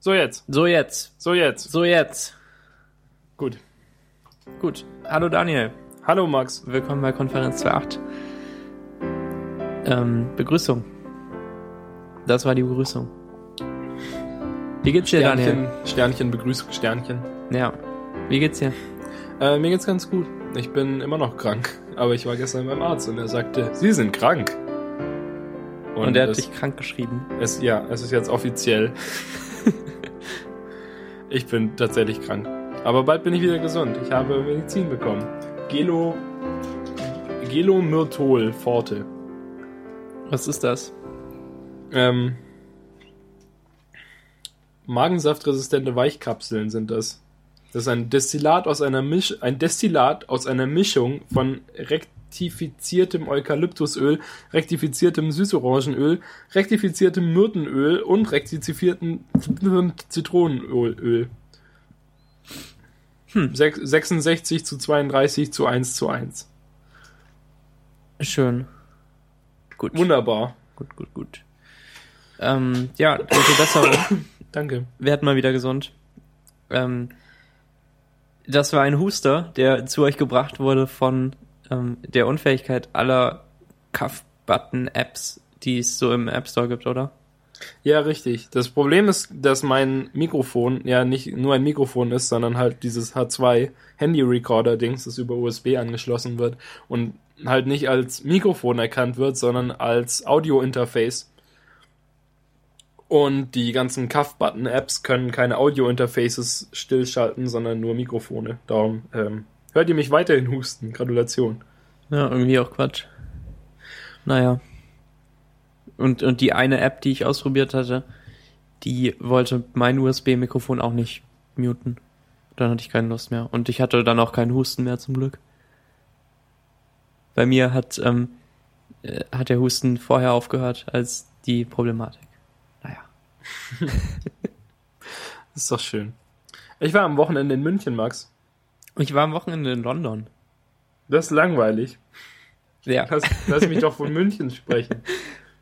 So jetzt. So jetzt. So jetzt. So jetzt. Gut. Gut. Hallo Daniel. Hallo Max. Willkommen bei Konferenz 2.8. Ähm, Begrüßung. Das war die Begrüßung. Wie geht's dir, Sternchen, Daniel? Sternchen, Begrüßung, Sternchen. Ja. Wie geht's dir? Äh, mir geht's ganz gut. Ich bin immer noch krank. Aber ich war gestern beim Arzt und er sagte, Sie sind krank. Und, er hat dich krank geschrieben. es, ja, es ist jetzt offiziell. Ich bin tatsächlich krank. Aber bald bin ich wieder gesund. Ich habe Medizin bekommen. Gelo, Gelomyrtol Forte. Was ist das? Ähm, Magensaftresistente Weichkapseln sind das. Das ist ein Destillat aus einer Misch ein Destillat aus einer Mischung von rektifiziertem Eukalyptusöl, rektifiziertem Süßorangenöl, rektifiziertem Myrtenöl und rektifiziertem Zitronenöl. Hm. Sech- 66 zu 32 zu 1 zu 1. Schön. Gut. Wunderbar. Gut, gut, gut. Ähm, ja, gute Besserung. Danke. Werd mal wieder gesund. Ähm, das war ein Huster, der zu euch gebracht wurde von ähm, der Unfähigkeit aller Cuff-Button-Apps, die es so im App Store gibt, oder? Ja, richtig. Das Problem ist, dass mein Mikrofon ja nicht nur ein Mikrofon ist, sondern halt dieses H2 Handy Recorder Dings, das über USB angeschlossen wird und halt nicht als Mikrofon erkannt wird, sondern als Audio Interface. Und die ganzen Cuff-Button Apps können keine Audio Interfaces stillschalten, sondern nur Mikrofone. Darum ähm, hört ihr mich weiterhin husten. Gratulation. Ja, irgendwie auch Quatsch. Naja. Und, und die eine App, die ich ausprobiert hatte, die wollte mein USB-Mikrofon auch nicht muten. Dann hatte ich keine Lust mehr. Und ich hatte dann auch keinen Husten mehr zum Glück. Bei mir hat, ähm, äh, hat der Husten vorher aufgehört als die Problematik. Naja. Das ist doch schön. Ich war am Wochenende in München, Max. Ich war am Wochenende in London. Das ist langweilig. Ja. Lass, lass mich doch von München sprechen.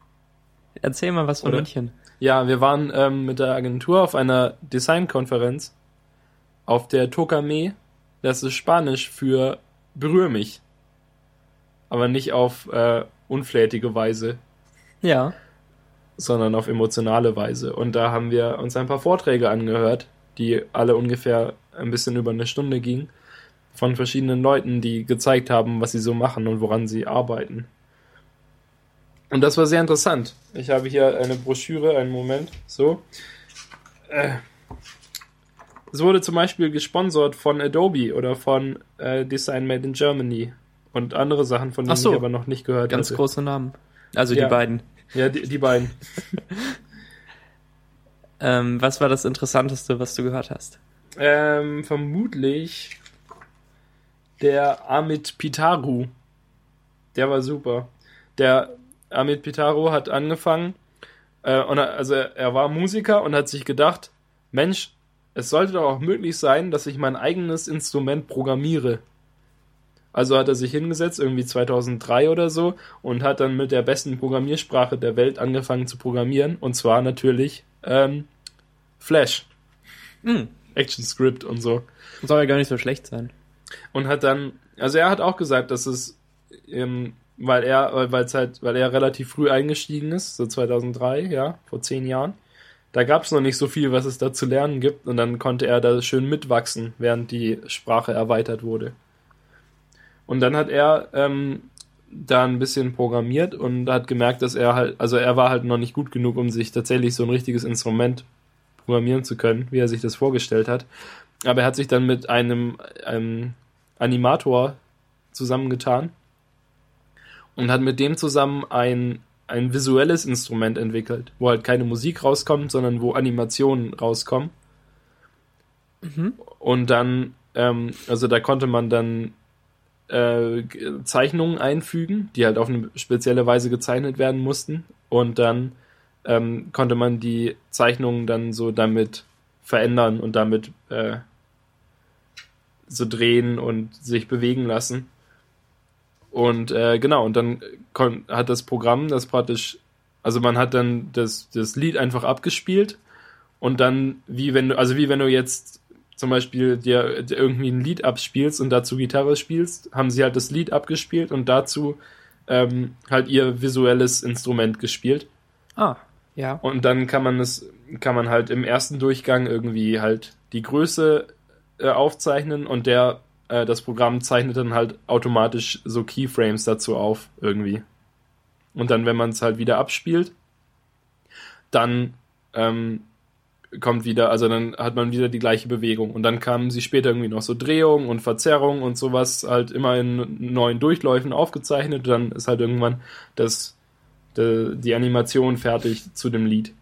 Erzähl mal was von Oder? München. Ja, wir waren ähm, mit der Agentur auf einer Designkonferenz auf der Tokame. Das ist Spanisch für berühr mich. Aber nicht auf äh, unflätige Weise, Ja. sondern auf emotionale Weise. Und da haben wir uns ein paar Vorträge angehört, die alle ungefähr ein bisschen über eine Stunde gingen, von verschiedenen Leuten, die gezeigt haben, was sie so machen und woran sie arbeiten. Und das war sehr interessant. Ich habe hier eine Broschüre, einen Moment, so. Äh, es wurde zum Beispiel gesponsert von Adobe oder von äh, Design Made in Germany und andere Sachen, von denen so. ich aber noch nicht gehört Ganz hatte. große Namen. Also Ja. die beiden. Ja, die, die beiden. Ähm, was war das Interessanteste, was du gehört hast? Ähm, vermutlich der Amit Pitaru. Der war super. Der Amit Pitaru hat angefangen, äh, und er, also er, war Musiker und hat sich gedacht, Mensch, es sollte doch auch möglich sein, dass ich mein eigenes Instrument programmiere. Also hat er sich hingesetzt, irgendwie 2003 oder so, und hat dann mit der besten Programmiersprache der Welt angefangen zu programmieren. Und zwar natürlich ähm, Flash. Hm. ActionScript und so. Soll ja gar nicht so schlecht sein. Und hat dann, also er hat auch gesagt, dass es, ähm, weil er, weil halt, weil er relativ früh eingestiegen ist, so 2003, ja, vor zehn Jahren. Da gab es noch nicht so viel, was es da zu lernen gibt, und dann konnte er da schön mitwachsen, während die Sprache erweitert wurde. Und dann hat er ähm, da ein bisschen programmiert und hat gemerkt, dass er halt, also er war halt noch nicht gut genug, um sich tatsächlich so ein richtiges Instrument programmieren zu können, wie er sich das vorgestellt hat. Aber er hat sich dann mit einem, einem Animator zusammengetan und hat mit dem zusammen ein, ein visuelles Instrument entwickelt, wo halt keine Musik rauskommt, sondern wo Animationen rauskommen. Mhm. Und dann, ähm, also da konnte man dann äh, Zeichnungen einfügen, die halt auf eine spezielle Weise gezeichnet werden mussten. Und dann ähm, konnte man die Zeichnungen dann so damit verändern und damit äh, so drehen und sich bewegen lassen. Und äh, genau, und dann hat das Programm das praktisch, also man hat dann das, das Lied einfach abgespielt Und dann, wie wenn du, also wie wenn du jetzt zum Beispiel dir, dir irgendwie ein Lied abspielst und dazu Gitarre spielst, haben sie halt das Lied abgespielt und dazu ähm, halt ihr visuelles Instrument gespielt. Ah, ja. Und dann kann man es, kann man halt im ersten Durchgang irgendwie halt die Größe äh, aufzeichnen und der, äh, das Programm zeichnet dann halt automatisch so Keyframes dazu auf, irgendwie. Und dann, wenn man es halt wieder abspielt, dann ähm, kommt wieder, also dann hat man wieder die gleiche Bewegung. Und dann kamen sie später irgendwie noch so Drehungen und Verzerrungen und sowas halt immer in neuen Durchläufen aufgezeichnet. Und dann ist halt irgendwann das, die, die Animation fertig zu dem Lied.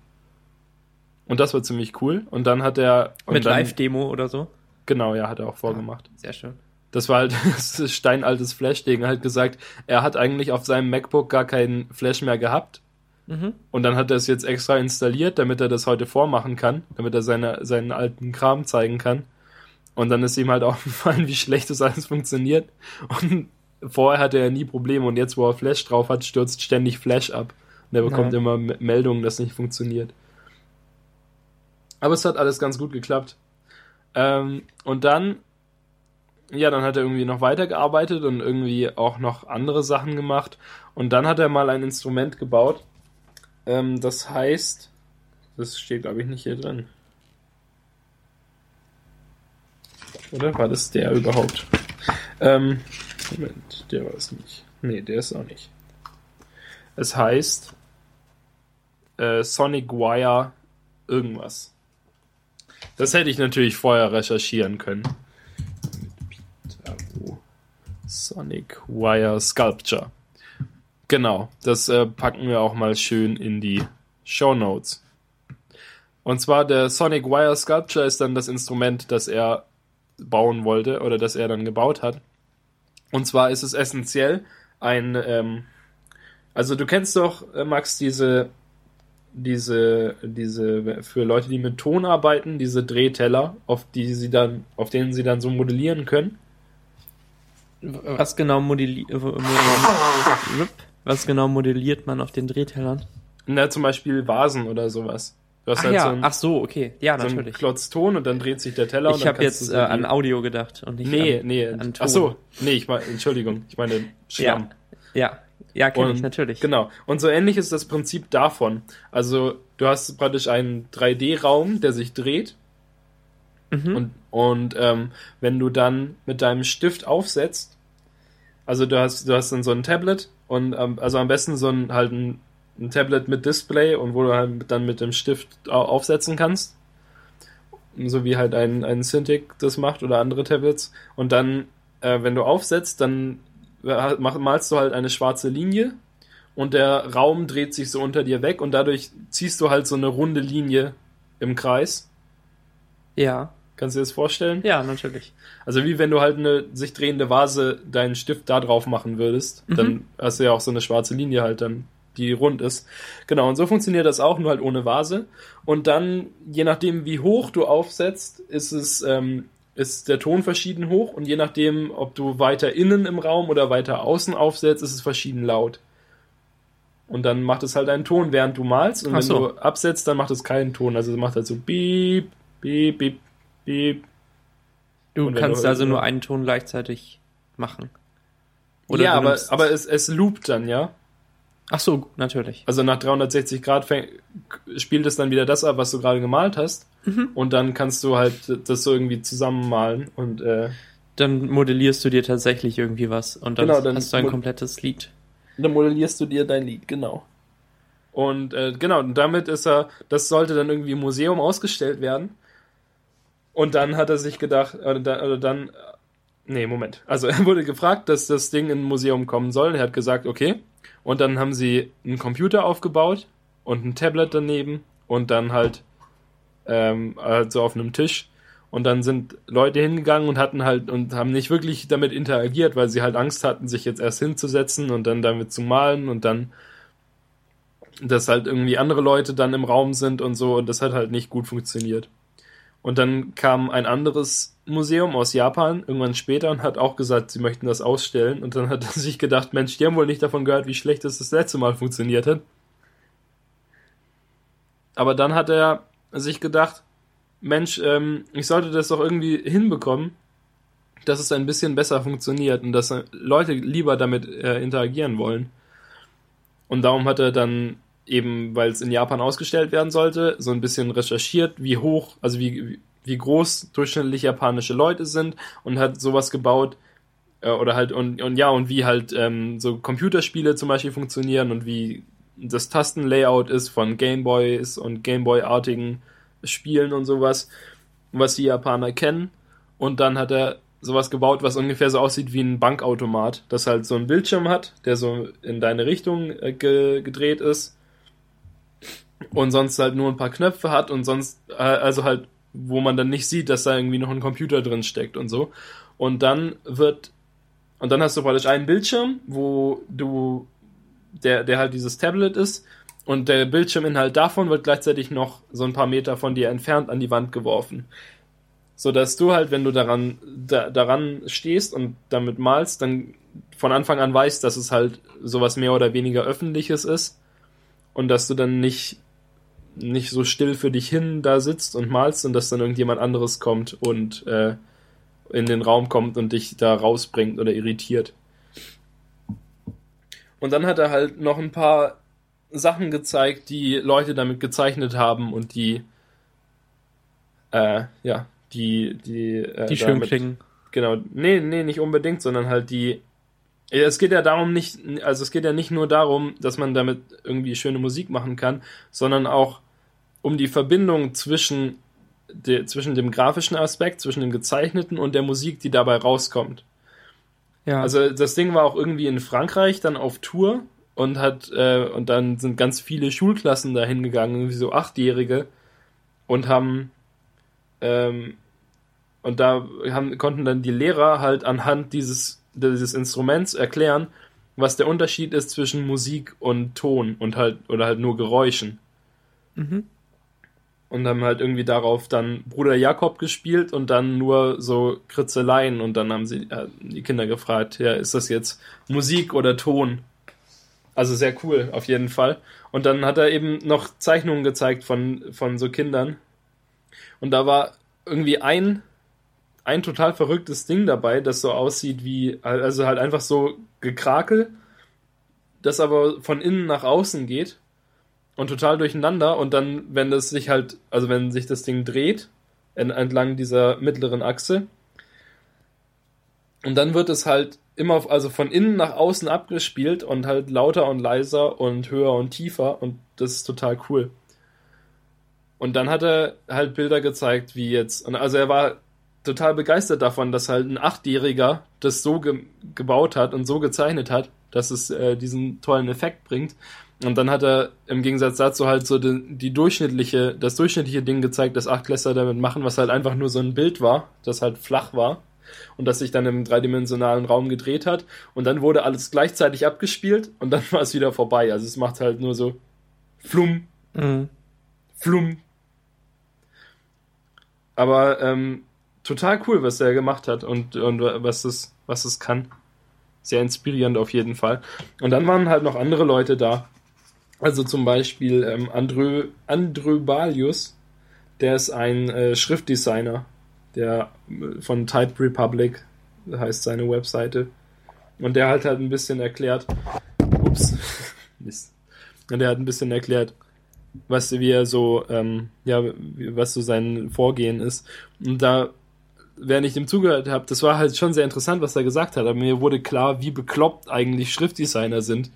Und das war ziemlich cool. Und dann hat er. Mit Live-Demo oder so? Genau, ja, hat er auch vorgemacht. Sehr schön. Das war halt das steinaltes Flash-Ding. Er hat gesagt, er hat eigentlich auf seinem MacBook gar keinen Flash mehr gehabt. Mhm. Und dann hat er es jetzt extra installiert, damit er das heute vormachen kann, damit er seine, seinen alten Kram zeigen kann. Und dann ist ihm halt aufgefallen, wie schlecht das alles funktioniert. Und vorher hatte er nie Probleme und jetzt, wo er Flash drauf hat, stürzt ständig Flash ab. Und er bekommt Ja. immer Meldungen, dass nicht funktioniert. Aber es hat alles ganz gut geklappt. Ähm, und dann, ja, dann hat er irgendwie noch weitergearbeitet und irgendwie auch noch andere Sachen gemacht. Und dann hat er mal ein Instrument gebaut. Ähm, das heißt, das steht glaube ich nicht hier drin. Oder war das der überhaupt? Ähm, Moment, der war es nicht. Nee, der ist auch nicht. Es heißt äh, Sonic Wire irgendwas. Das hätte ich natürlich vorher recherchieren können. Sonic Wire Sculpture. Genau, das äh, packen wir auch mal schön in die Show Notes. Und zwar der Sonic Wire Sculpture ist dann das Instrument, das er bauen wollte oder das er dann gebaut hat. Und zwar ist es essentiell ein, ähm, also du kennst doch, äh, Max, diese, diese, diese, für Leute, die mit Ton arbeiten, diese Drehteller, auf die sie dann, auf denen sie dann so modellieren können. Was genau modelli äh, modelliert, was genau modelliert man auf den Drehtellern? Na, zum Beispiel Vasen oder sowas. Du hast Ach halt ja, so ein, ach so, okay. Ja, so natürlich. Klotz Ton und dann dreht sich der Teller und ich habe jetzt äh, so die- an Audio gedacht und nicht Nee, an, nee. an Ton. Ach so, nee, ich meine, Entschuldigung, ich meine Schlamm. Ja, ja, kenne ich natürlich. Genau. Und so ähnlich ist das Prinzip davon. Also, du hast praktisch einen 3D-Raum, der sich dreht. Mhm. Und, und ähm, wenn du dann mit deinem Stift aufsetzt, also du hast, du hast dann so ein Tablet und ähm, also am besten so ein halt ein, ein Tablet mit Display und wo du halt dann mit dem Stift au- aufsetzen kannst. So wie halt ein, ein Cintiq das macht oder andere Tablets. Und dann, äh, wenn du aufsetzt, dann malst du halt eine schwarze Linie und der Raum dreht sich so unter dir weg und dadurch ziehst du halt so eine runde Linie im Kreis. ja, Kannst du dir das vorstellen? ja, natürlich. Also wie wenn du halt eine sich drehende Vase deinen Stift da drauf machen würdest, Mhm. dann hast du ja auch so eine schwarze Linie halt dann, die rund ist. Genau, und so funktioniert das auch, nur halt ohne Vase. Und dann, je nachdem wie hoch du aufsetzt, ist es, ähm, ist der Ton verschieden hoch und je nachdem, ob du weiter innen im Raum oder weiter außen aufsetzt, ist es verschieden laut. Und dann macht es halt einen Ton, während du malst. Und Ach wenn so. du absetzt, dann macht es keinen Ton. Also es macht halt so piep, piep, piep, piep, Du kannst du- also nur einen Ton gleichzeitig machen. ja, du aber, aber es, es loopt dann, ja. Ach so, natürlich. Also nach 360 Grad fäng, spielt es dann wieder das ab, was du gerade gemalt hast. Mhm. Und dann kannst du halt das so irgendwie zusammenmalen. Und äh, Dann modellierst du dir tatsächlich irgendwie was und dann, Genau, dann hast du ein komplettes Lied. dann modellierst du dir dein Lied, genau. Und äh, genau, und damit ist er, das sollte dann irgendwie im Museum ausgestellt werden. Und dann hat er sich gedacht, oder, da- oder dann, äh, nee, Moment. Also er wurde gefragt, dass das Ding in ein Museum kommen soll. Er hat gesagt, okay. Und dann haben sie einen Computer aufgebaut und ein Tablet daneben und dann halt, ähm, halt so auf einem Tisch. Und dann sind Leute hingegangen und hatten halt und haben nicht wirklich damit interagiert, weil sie halt Angst hatten, sich jetzt erst hinzusetzen und dann damit zu malen und dann, dass halt irgendwie andere Leute dann im Raum sind und so und das hat halt nicht gut funktioniert. Und dann kam ein anderes Museum aus Japan irgendwann später und hat auch gesagt, sie möchten das ausstellen. Und dann hat er sich gedacht, Mensch, die haben wohl nicht davon gehört, wie schlecht es das letzte Mal funktioniert hat. Aber dann hat er sich gedacht, Mensch, ähm, ich sollte das doch irgendwie hinbekommen, dass es ein bisschen besser funktioniert und dass Leute lieber damit äh, interagieren wollen. Und darum hat er dann eben, weil es in Japan ausgestellt werden sollte, so ein bisschen recherchiert, wie hoch, also wie, wie groß durchschnittlich japanische Leute sind und hat sowas gebaut, äh, oder halt, und, und ja, und wie halt ähm, so Computerspiele zum Beispiel funktionieren und wie das Tastenlayout ist von Gameboys und Gameboy-artigen Spielen und sowas, was die Japaner kennen. Und dann hat er sowas gebaut, was ungefähr so aussieht wie ein Bankautomat, das halt so einen Bildschirm hat, der so in deine Richtung äh, ge gedreht ist und sonst halt nur ein paar Knöpfe hat und sonst äh, also halt wo man dann nicht sieht, dass da irgendwie noch ein Computer drin steckt und so. Und dann wird und dann hast du praktisch einen Bildschirm, wo du der der halt dieses Tablet ist. Und der Bildschirminhalt davon wird gleichzeitig noch so ein paar Meter von dir entfernt an die Wand geworfen. So dass du halt, wenn du daran da, daran stehst und damit malst, dann von Anfang an weißt, dass es halt sowas mehr oder weniger öffentliches ist und dass du dann nicht nicht so still für dich hin da sitzt und malst und dass dann irgendjemand anderes kommt und äh, in den Raum kommt und dich da rausbringt oder irritiert. Und dann hat er halt noch ein paar Sachen gezeigt, die Leute damit gezeichnet haben und die äh, ja, die, die, äh, die schön klingen. Genau, nee, nee, nicht unbedingt, sondern halt die. Es geht ja darum nicht, also es geht ja nicht nur darum, dass man damit irgendwie schöne Musik machen kann, sondern auch um die Verbindung zwischen, de, zwischen dem grafischen Aspekt, zwischen dem gezeichneten und der Musik, die dabei rauskommt. Ja. Also das Ding war auch irgendwie in Frankreich dann auf Tour und hat äh, und dann sind ganz viele Schulklassen da hingegangen, irgendwie so achtjährige und haben ähm, und da haben, konnten dann die Lehrer halt anhand dieses, dieses Instruments erklären, was der Unterschied ist zwischen Musik und Ton und halt, oder halt nur Geräuschen. Mhm. Und haben halt irgendwie darauf dann Bruder Jakob gespielt und dann nur so Kritzeleien und dann haben sie äh, die Kinder gefragt, ja, ist das jetzt Musik oder Ton? Also sehr cool, auf jeden Fall. Und dann hat er eben noch Zeichnungen gezeigt von, von so Kindern. Und da war irgendwie ein ein total verrücktes Ding dabei, das so aussieht wie, also halt einfach so gekrakel, das aber von innen nach außen geht und total durcheinander und dann, wenn das sich halt, also wenn sich das Ding dreht, entlang dieser mittleren Achse, und dann wird es halt immer, also von innen nach außen abgespielt und halt lauter und leiser und höher und tiefer und das ist total cool. Und dann hat er halt Bilder gezeigt, wie jetzt, also er war total begeistert davon, dass halt ein Achtjähriger das so ge gebaut hat und so gezeichnet hat, dass es äh, diesen tollen Effekt bringt. Und dann hat er im Gegensatz dazu halt so die, die durchschnittliche, das durchschnittliche Ding gezeigt, das Achtklässler damit machen, was halt einfach nur so ein Bild war, das halt flach war und das sich dann im dreidimensionalen Raum gedreht hat. Und dann wurde alles gleichzeitig abgespielt und dann war es wieder vorbei. Also es macht halt nur so Flum, mhm. Flum. Aber ähm, total cool, was er gemacht hat und, und was es, was es kann. Sehr inspirierend auf jeden Fall. Und dann waren halt noch andere Leute da. Also zum Beispiel ähm, Andrö, Andrö Balius, der ist ein äh, Schriftdesigner, der äh, von Type Republic heißt seine Webseite. Und der hat halt ein bisschen erklärt, ups, Mist. Und der hat ein bisschen erklärt, was wie er so, ähm, ja, was so sein Vorgehen ist. Und da während ich dem zugehört habe, das war halt schon sehr interessant, was er gesagt hat, aber mir wurde klar, wie bekloppt eigentlich Schriftdesigner sind.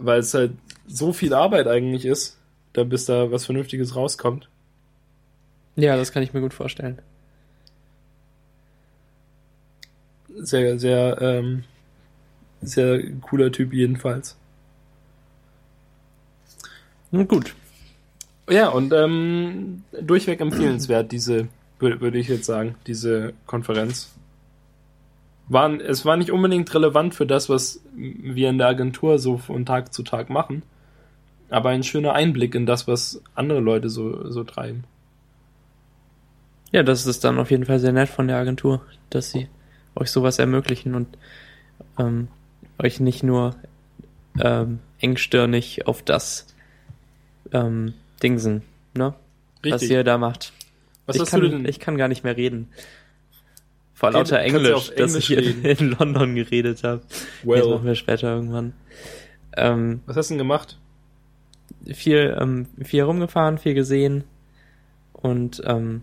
Weil es halt so viel Arbeit eigentlich ist, da bis da was Vernünftiges rauskommt. Ja, das kann ich mir gut vorstellen. Sehr, sehr, ähm, sehr cooler Typ jedenfalls. Nun gut. Ja, und ähm, durchweg empfehlenswert, diese würde, würde ich jetzt sagen, diese Konferenz. Waren, es war nicht unbedingt relevant für das, was wir in der Agentur so von Tag zu Tag machen, aber ein schöner Einblick in das, was andere Leute so, so treiben. Ja, das ist dann auf jeden Fall sehr nett von der Agentur, dass sie euch sowas ermöglichen und ähm, euch nicht nur ähm, engstirnig auf das ähm, Dingsen ne? Was Richtig. ihr da macht. Was ich, hast kann, du denn? ich kann gar nicht mehr reden. Vor Rede- lauter Englisch, auf dass ich Englisch in, in London geredet habe. Das well, machen wir später irgendwann. Ähm, was hast du denn gemacht? viel, ähm, viel rumgefahren, viel gesehen und ähm,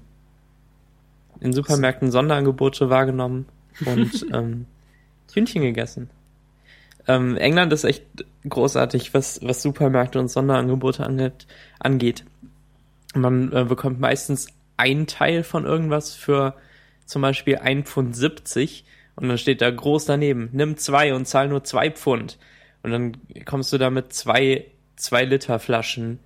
in Supermärkten Sonderangebote wahrgenommen und ähm, Hühnchen gegessen. Ähm, England ist echt großartig, was, was Supermärkte und Sonderangebote angeht. angeht. Man äh, bekommt meistens ein Teil von irgendwas für zum Beispiel 1,70 Pfund und dann steht da groß daneben, nimm zwei und zahl nur zwei Pfund. Und dann kommst du da mit zwei, zwei Liter Flaschen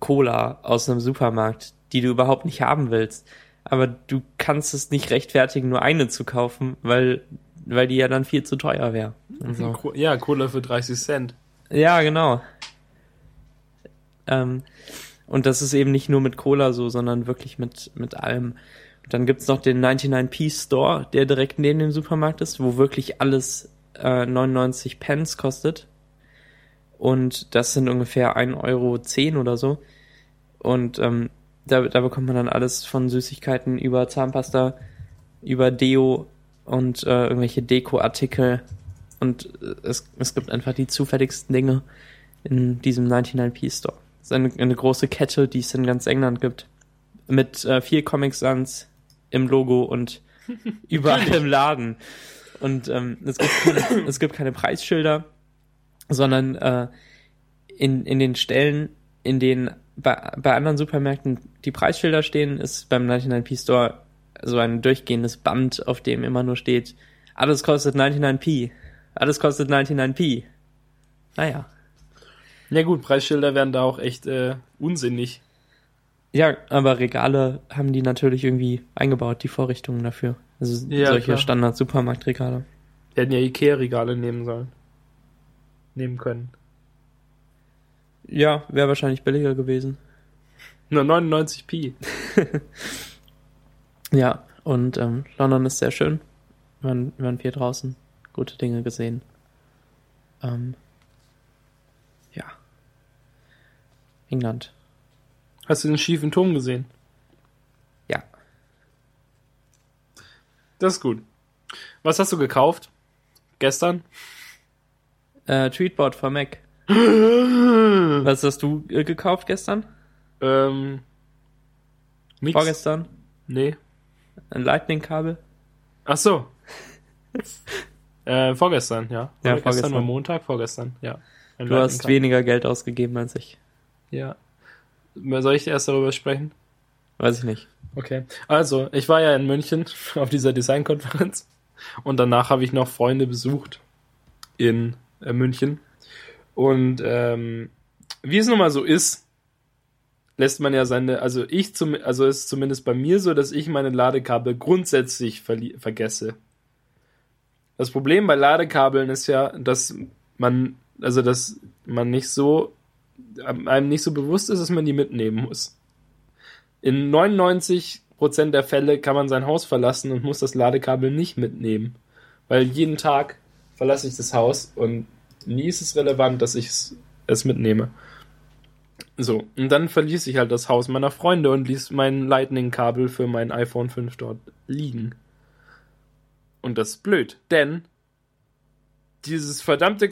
Cola aus einem Supermarkt, die du überhaupt nicht haben willst. Aber du kannst es nicht rechtfertigen, nur eine zu kaufen, weil, weil die ja dann viel zu teuer wäre. So. Co- Ja, Cola für 30 Cent. Ja, genau. Ähm, und das ist eben nicht nur mit Cola so, sondern wirklich mit, mit allem. Dann gibt's noch den 99p Store, der direkt neben dem Supermarkt ist, wo wirklich alles äh, 99 Pence kostet. Und das sind ungefähr 1,10 Euro oder so. Und ähm, da, da bekommt man dann alles von Süßigkeiten über Zahnpasta, über Deo und äh, irgendwelche Dekoartikel. Und äh, es, es gibt einfach die zufälligsten Dinge in diesem 99p Store. Das ist eine, eine große Kette, die es in ganz England gibt. Mit äh, vier Comic Sans im Logo und überall im Laden. Und ähm, es, gibt keine, es gibt keine Preisschilder, sondern äh, in, in den Stellen, in denen bei, bei anderen Supermärkten die Preisschilder stehen, ist beim 99p Store so ein durchgehendes Band, auf dem immer nur steht, alles kostet 99p. Alles kostet 99p. Naja. Ja gut, Preisschilder werden da auch echt äh, unsinnig. Ja, aber Regale haben die natürlich irgendwie eingebaut, die Vorrichtungen dafür. Also Ja, solche. Standard-Supermarktregale. Hätten ja Ikea-Regale nehmen sollen. Nehmen können. Ja, wäre wahrscheinlich billiger gewesen. Nur 99p. Ja, und ähm, London ist sehr schön. Wir waren, wir waren viel draußen, gute Dinge gesehen. Ähm, ja. England. Hast du den schiefen Turm gesehen? Ja. Das ist gut. Was hast du gekauft? Gestern? Äh, Tweetbot für Mac. Was hast du äh, gekauft gestern? Ähm. Nix. Vorgestern? Nee. Ein Lightning-Kabel? Ach so. äh, vorgestern, ja. Ja, Oder Gestern vorgestern. war Montag, vorgestern, ja. Ein Du hast weniger Geld ausgegeben als ich. Ja. Soll ich erst darüber sprechen? Weiß ich nicht. Okay. Also, ich war ja in München auf dieser Designkonferenz und danach habe ich noch Freunde besucht in äh, München. Und ähm, wie es nun mal so ist, lässt man ja seine, also ich zum, also ist zumindest bei mir so, dass ich meine Ladekabel grundsätzlich vergesse. Das Problem bei Ladekabeln ist ja, dass man, also dass man nicht so, einem nicht so bewusst ist, dass man die mitnehmen muss. In 99% der Fälle kann man sein Haus verlassen und muss das Ladekabel nicht mitnehmen. Weil jeden Tag verlasse ich das Haus und nie ist es relevant, dass ich es- mitnehme. So, und dann verließ ich halt das Haus meiner Freunde und ließ mein Lightning-Kabel für mein iPhone 5 dort liegen. Und das ist blöd, denn dieses verdammte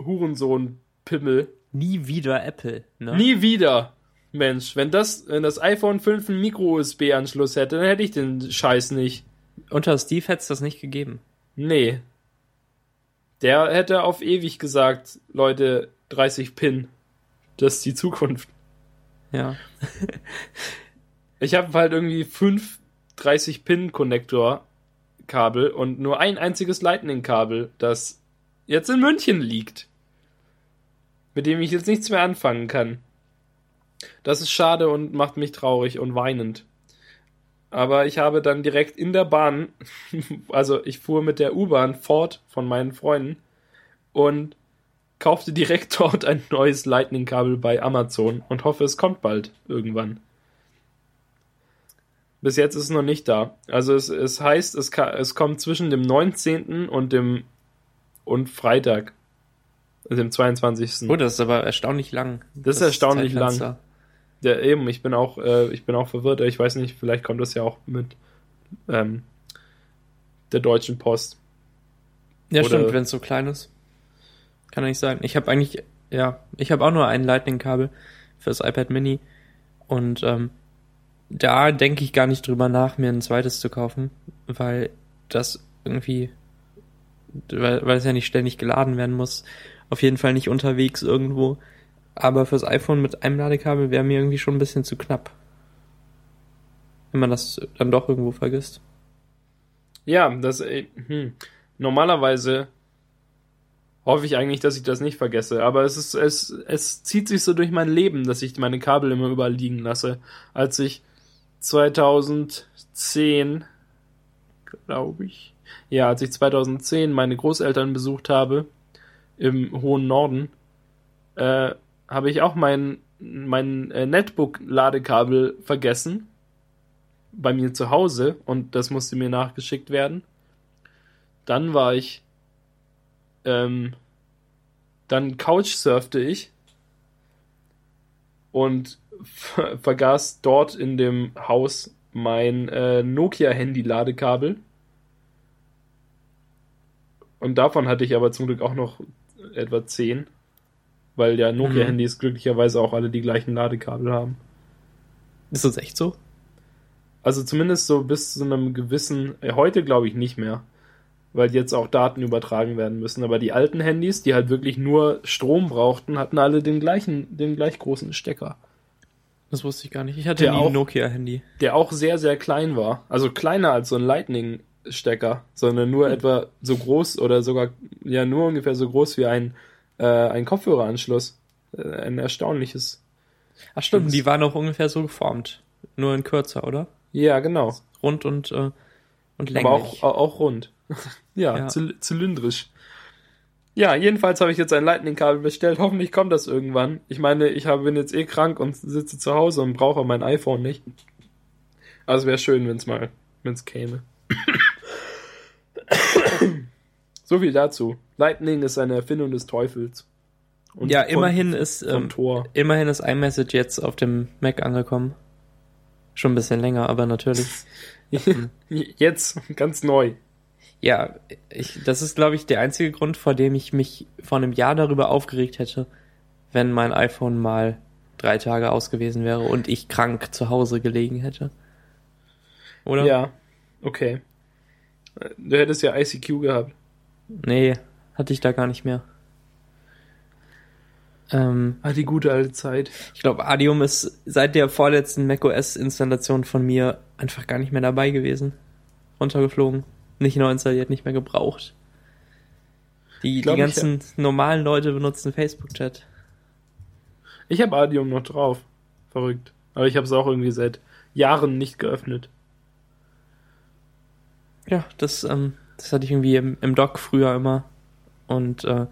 Kackdrecks-Apple-Scheiß Hurensohn-Pimmel Nie wieder Apple, ne? Nie wieder. Mensch, wenn das, wenn das iPhone 5 einen Micro-USB-Anschluss hätte, dann hätte ich den Scheiß nicht. Unter Steve hätte es das nicht gegeben. Nee. Der hätte auf ewig gesagt, Leute, 30 Pin. Das ist die Zukunft. Ja. Ich habe halt irgendwie fünf 30 Pin Konnektor Kabel und nur ein einziges Lightning Kabel, das jetzt in München liegt. Mit dem ich jetzt nichts mehr anfangen kann. Das ist schade und macht mich traurig und weinend. Aber ich habe dann direkt in der Bahn, also ich fuhr mit der U-Bahn fort von meinen Freunden und kaufte direkt dort ein neues Lightning-Kabel bei Amazon und hoffe, es kommt bald irgendwann. Bis jetzt ist es noch nicht da. Also es, es heißt, es, es kommt zwischen dem 19. und dem und Freitag. Dem 22. Oh, das ist aber erstaunlich lang. Das ist erstaunlich lang. Ja, eben, ich bin auch, äh, ich bin auch verwirrt. Ich weiß nicht, vielleicht kommt das ja auch mit ähm, der Deutschen Post. Ja, Oder- stimmt, wenn es so klein ist. Kann nicht sein. Ich habe eigentlich, ja, ich habe auch nur ein Lightning-Kabel fürs iPad Mini. Und ähm, da denke ich gar nicht drüber nach, mir ein zweites zu kaufen, weil das irgendwie, weil, weil es ja nicht ständig geladen werden muss. Auf jeden Fall nicht unterwegs irgendwo. Aber fürs iPhone mit einem Ladekabel wäre mir irgendwie schon ein bisschen zu knapp. Wenn man das dann doch irgendwo vergisst. Ja, das, äh, hm. Normalerweise hoffe ich eigentlich, dass ich das nicht vergesse, aber es ist, es, es zieht sich so durch mein Leben, dass ich meine Kabel immer überall liegen lasse. Als ich 2010, glaube ich, ja, als ich 2010 meine Großeltern besucht habe, im hohen Norden, äh, habe ich auch mein, mein äh, Netbook-Ladekabel vergessen bei mir zu Hause und das musste mir nachgeschickt werden. Dann war ich, ähm, dann couchsurfte ich und ver vergaß dort in dem Haus mein äh, Nokia-Handy-Ladekabel. Und davon hatte ich aber zum Glück auch noch etwa 10, weil ja Nokia-Handys glücklicherweise auch alle die gleichen Ladekabel haben. Ist das echt so? Also zumindest so bis zu einem gewissen, äh, heute glaube ich nicht mehr, weil jetzt auch Daten übertragen werden müssen. Aber die alten Handys, die halt wirklich nur Strom brauchten, hatten alle den gleichen, den gleich großen Stecker, Das wusste ich gar nicht. Ich hatte Der nie auch- ein Nokia-Handy. der auch sehr, sehr klein war. Also kleiner als so ein Lightning-Stecker, sondern nur etwa so groß oder sogar, ja, nur ungefähr so groß wie ein, äh, ein Kopfhöreranschluss. Äh, ein erstaunliches. Ach stimmt, Das- die waren auch ungefähr so geformt. Nur in kürzer, oder? Ja, genau. Rund und, äh, und länglich. Aber auch, au- auch rund. ja, Ja. zyl- zylindrisch. Ja, jedenfalls habe ich jetzt ein Lightning-Kabel bestellt. Hoffentlich kommt das irgendwann. Ich meine, ich bin jetzt eh krank und sitze zu Hause und brauche mein iPhone nicht. Also wäre schön, wenn es mal, wenn es käme. so viel dazu. Lightning ist eine Erfindung des Teufels. Und ja, von- immerhin ist, ähm, immerhin ist iMessage jetzt auf dem Mac angekommen. Schon ein bisschen länger, aber natürlich. Jetzt, ganz neu. Ja, ich, das ist, glaube ich, der einzige Grund, vor dem ich mich vor einem Jahr darüber aufgeregt hätte, wenn mein iPhone mal drei Tage aus gewesen wäre und ich krank zu Hause gelegen hätte. Oder? Ja, okay. Du hättest ja ICQ gehabt. Nee, hatte ich da gar nicht mehr. Ähm, Ah, die gute alte Zeit. ich glaube, Adium ist seit der vorletzten macOS-Installation von mir einfach gar nicht mehr dabei gewesen. Runtergeflogen. Nicht neu installiert, nicht mehr gebraucht. Die, die glaub, ich ganzen normalen Leute benutzen Facebook-Chat. Ich habe Adium noch drauf. Verrückt. Aber ich habe es auch irgendwie seit Jahren nicht geöffnet. Ja, das, ähm, das hatte ich irgendwie im, im Doc früher immer. Und äh,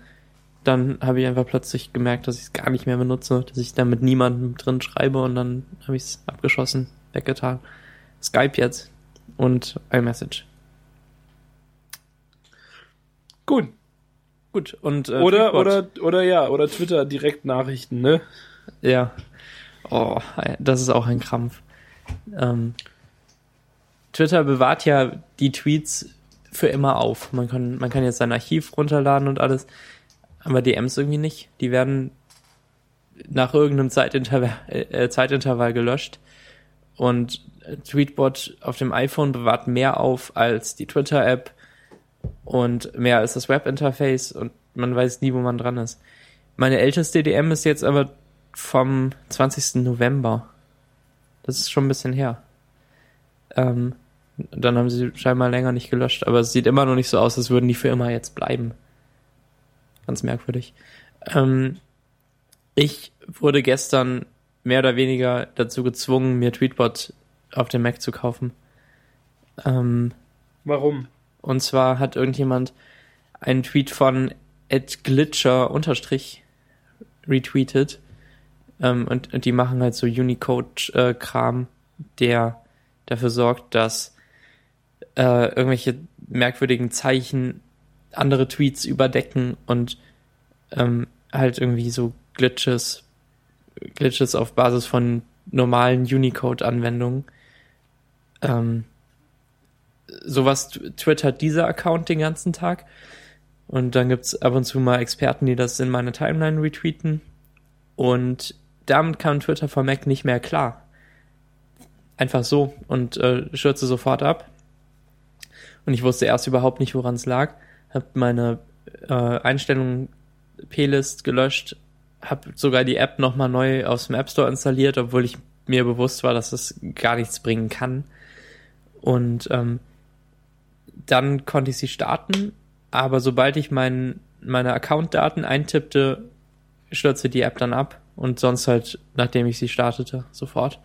dann habe ich einfach plötzlich gemerkt, dass ich es gar nicht mehr benutze, dass ich da mit niemandem drin schreibe und dann habe ich es abgeschossen, weggetan. Skype jetzt und iMessage. Gut. Gut, und äh, Oder, Tweetbot. oder, oder ja, oder Twitter Direktnachrichten, ne? Ja. Oh, das ist auch ein Krampf. Ähm, Twitter bewahrt ja die Tweets für immer auf. Man kann, man kann jetzt sein Archiv runterladen und alles, aber DMs irgendwie nicht. Die werden nach irgendeinem Zeitintervall, äh, Zeitintervall gelöscht. Und äh, Tweetbot auf dem iPhone bewahrt mehr auf als die Twitter-App und mehr als das Webinterface und man weiß nie, wo man dran ist. Meine älteste DM ist jetzt aber vom 20. November. Das ist schon ein bisschen her. Ähm, dann haben sie scheinbar länger nicht gelöscht, aber es sieht immer noch nicht so aus, als würden die für immer jetzt bleiben. Ganz merkwürdig. Ähm, ich wurde gestern mehr oder weniger dazu gezwungen, mir Tweetbot auf dem Mac zu kaufen. Ähm, Warum? und zwar hat irgendjemand einen Tweet von Glitcher unterstrich retweetet. Ähm, und, und die machen halt so Unicode-Kram, der dafür sorgt, dass äh, irgendwelche merkwürdigen Zeichen andere Tweets überdecken und ähm, halt irgendwie so Glitches, Glitches auf Basis von normalen Unicode-Anwendungen. Ähm, sowas twittert dieser Account den ganzen Tag. Und dann gibt's ab und zu mal Experten, die das in meine Timeline retweeten. Und damit kam Twitter for Mac nicht mehr klar. Einfach so und äh, stürzte sofort ab. Und ich wusste erst überhaupt nicht, woran es lag. Hab meine äh, Einstellungen P-List gelöscht, habe sogar die App nochmal neu aus dem App Store installiert, obwohl ich mir bewusst war, dass es gar nichts bringen kann. Und ähm, dann konnte ich sie starten, aber sobald ich mein, meine Account-Daten eintippte, stürzte die App dann ab und sonst halt, nachdem ich sie startete, sofort.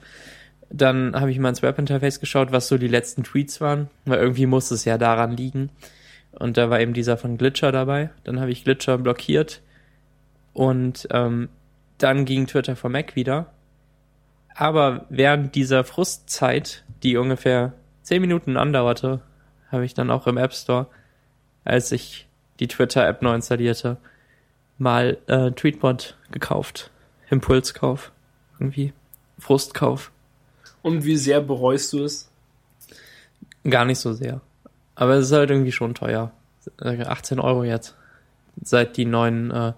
Dann habe ich mal ins Webinterface geschaut, was so die letzten Tweets waren, weil irgendwie muss es ja daran liegen. Und da war eben dieser von Glitcher dabei. Dann habe ich Glitcher blockiert und ähm, dann ging Twitter for Mac wieder. Aber während dieser Frustzeit, die ungefähr zehn Minuten andauerte, habe ich dann auch im App Store, als ich die Twitter-App neu installierte, mal äh, Tweetbot gekauft. Impulskauf. Irgendwie. Frustkauf. Und wie sehr bereust du es? Gar nicht so sehr. Aber es ist halt irgendwie schon teuer. 18 Euro jetzt. Seit die neuen, äh,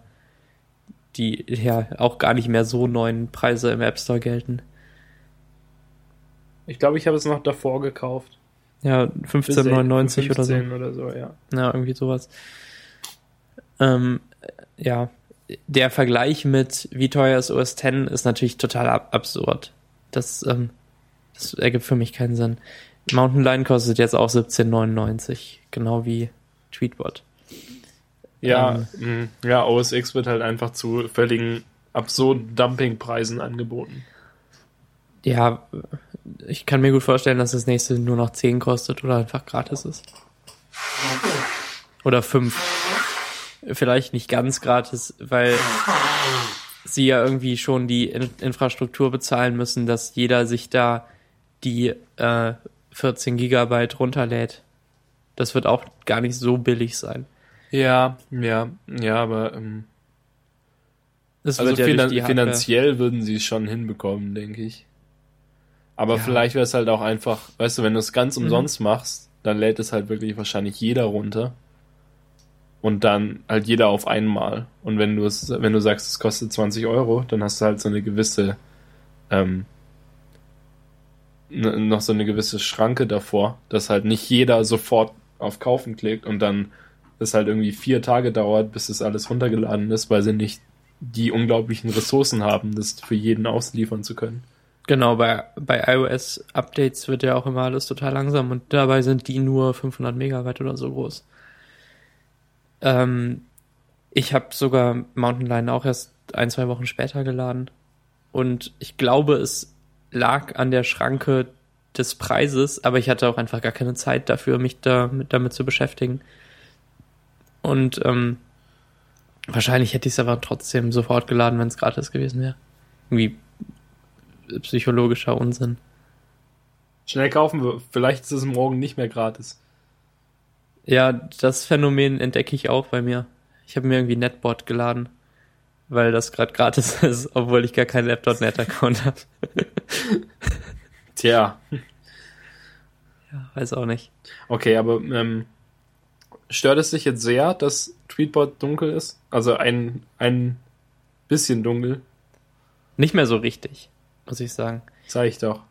die ja auch gar nicht mehr so neuen Preise im App Store gelten. Ich glaube, ich habe es noch davor gekauft. Ja, 15,99 oder so. oder so, ja. Ja, irgendwie sowas. Ähm, ja, der Vergleich mit wie teuer ist OS X ist natürlich total ab absurd. Das, ähm, das ergibt für mich keinen Sinn. Mountain Lion kostet jetzt auch 17,99, genau wie Tweetbot. Ja, ähm, ja, OS X wird halt einfach zu völligen absurden Dumpingpreisen angeboten. Ja, ich kann mir gut vorstellen, dass das nächste nur noch 10 kostet oder einfach gratis ist. Oder 5. Vielleicht nicht ganz gratis, weil sie ja irgendwie schon die In Infrastruktur bezahlen müssen, dass jeder sich da die äh, 14 Gigabyte runterlädt. Das wird auch gar nicht so billig sein. Ja, ja, ja, aber ähm, Es also ja finan finanziell würden sie es schon hinbekommen, denke ich. Aber Ja. vielleicht wäre es halt auch einfach, weißt du, wenn du es ganz Mhm. umsonst machst, dann lädt es halt wirklich wahrscheinlich jeder runter. Und dann halt jeder auf einmal. Und wenn du es, wenn du sagst, es kostet 20 Euro, dann hast du halt so eine gewisse, ähm, noch so eine gewisse Schranke davor, dass halt nicht jeder sofort auf Kaufen klickt und dann es halt irgendwie vier Tage dauert, bis das alles runtergeladen ist, weil sie nicht die unglaublichen Ressourcen haben, das für jeden ausliefern zu können. Genau, bei, bei iOS-Updates wird ja auch immer alles total langsam und dabei sind die nur 500 Megabyte oder so groß. Ähm, ich habe sogar Mountain Lion auch erst ein, zwei Wochen später geladen und ich glaube, es lag an der Schranke des Preises, aber ich hatte auch einfach gar keine Zeit dafür, mich da, mit, damit zu beschäftigen. Und ähm, wahrscheinlich hätte ich es aber trotzdem sofort geladen, wenn es gratis gewesen wäre. Irgendwie psychologischer Unsinn. Schnell kaufen wir, vielleicht ist es morgen nicht mehr gratis. Ja, das Phänomen entdecke ich auch bei mir. Ich habe mir irgendwie Netbot geladen, weil das gerade gratis ist, obwohl ich gar keinen App.net-Account habe. Tja, Ja, weiß auch nicht. okay, aber ähm, stört es dich jetzt sehr, dass Tweetbot dunkel ist? Also ein, ein bisschen dunkel, Nicht mehr so richtig, muss ich sagen. sag ich doch.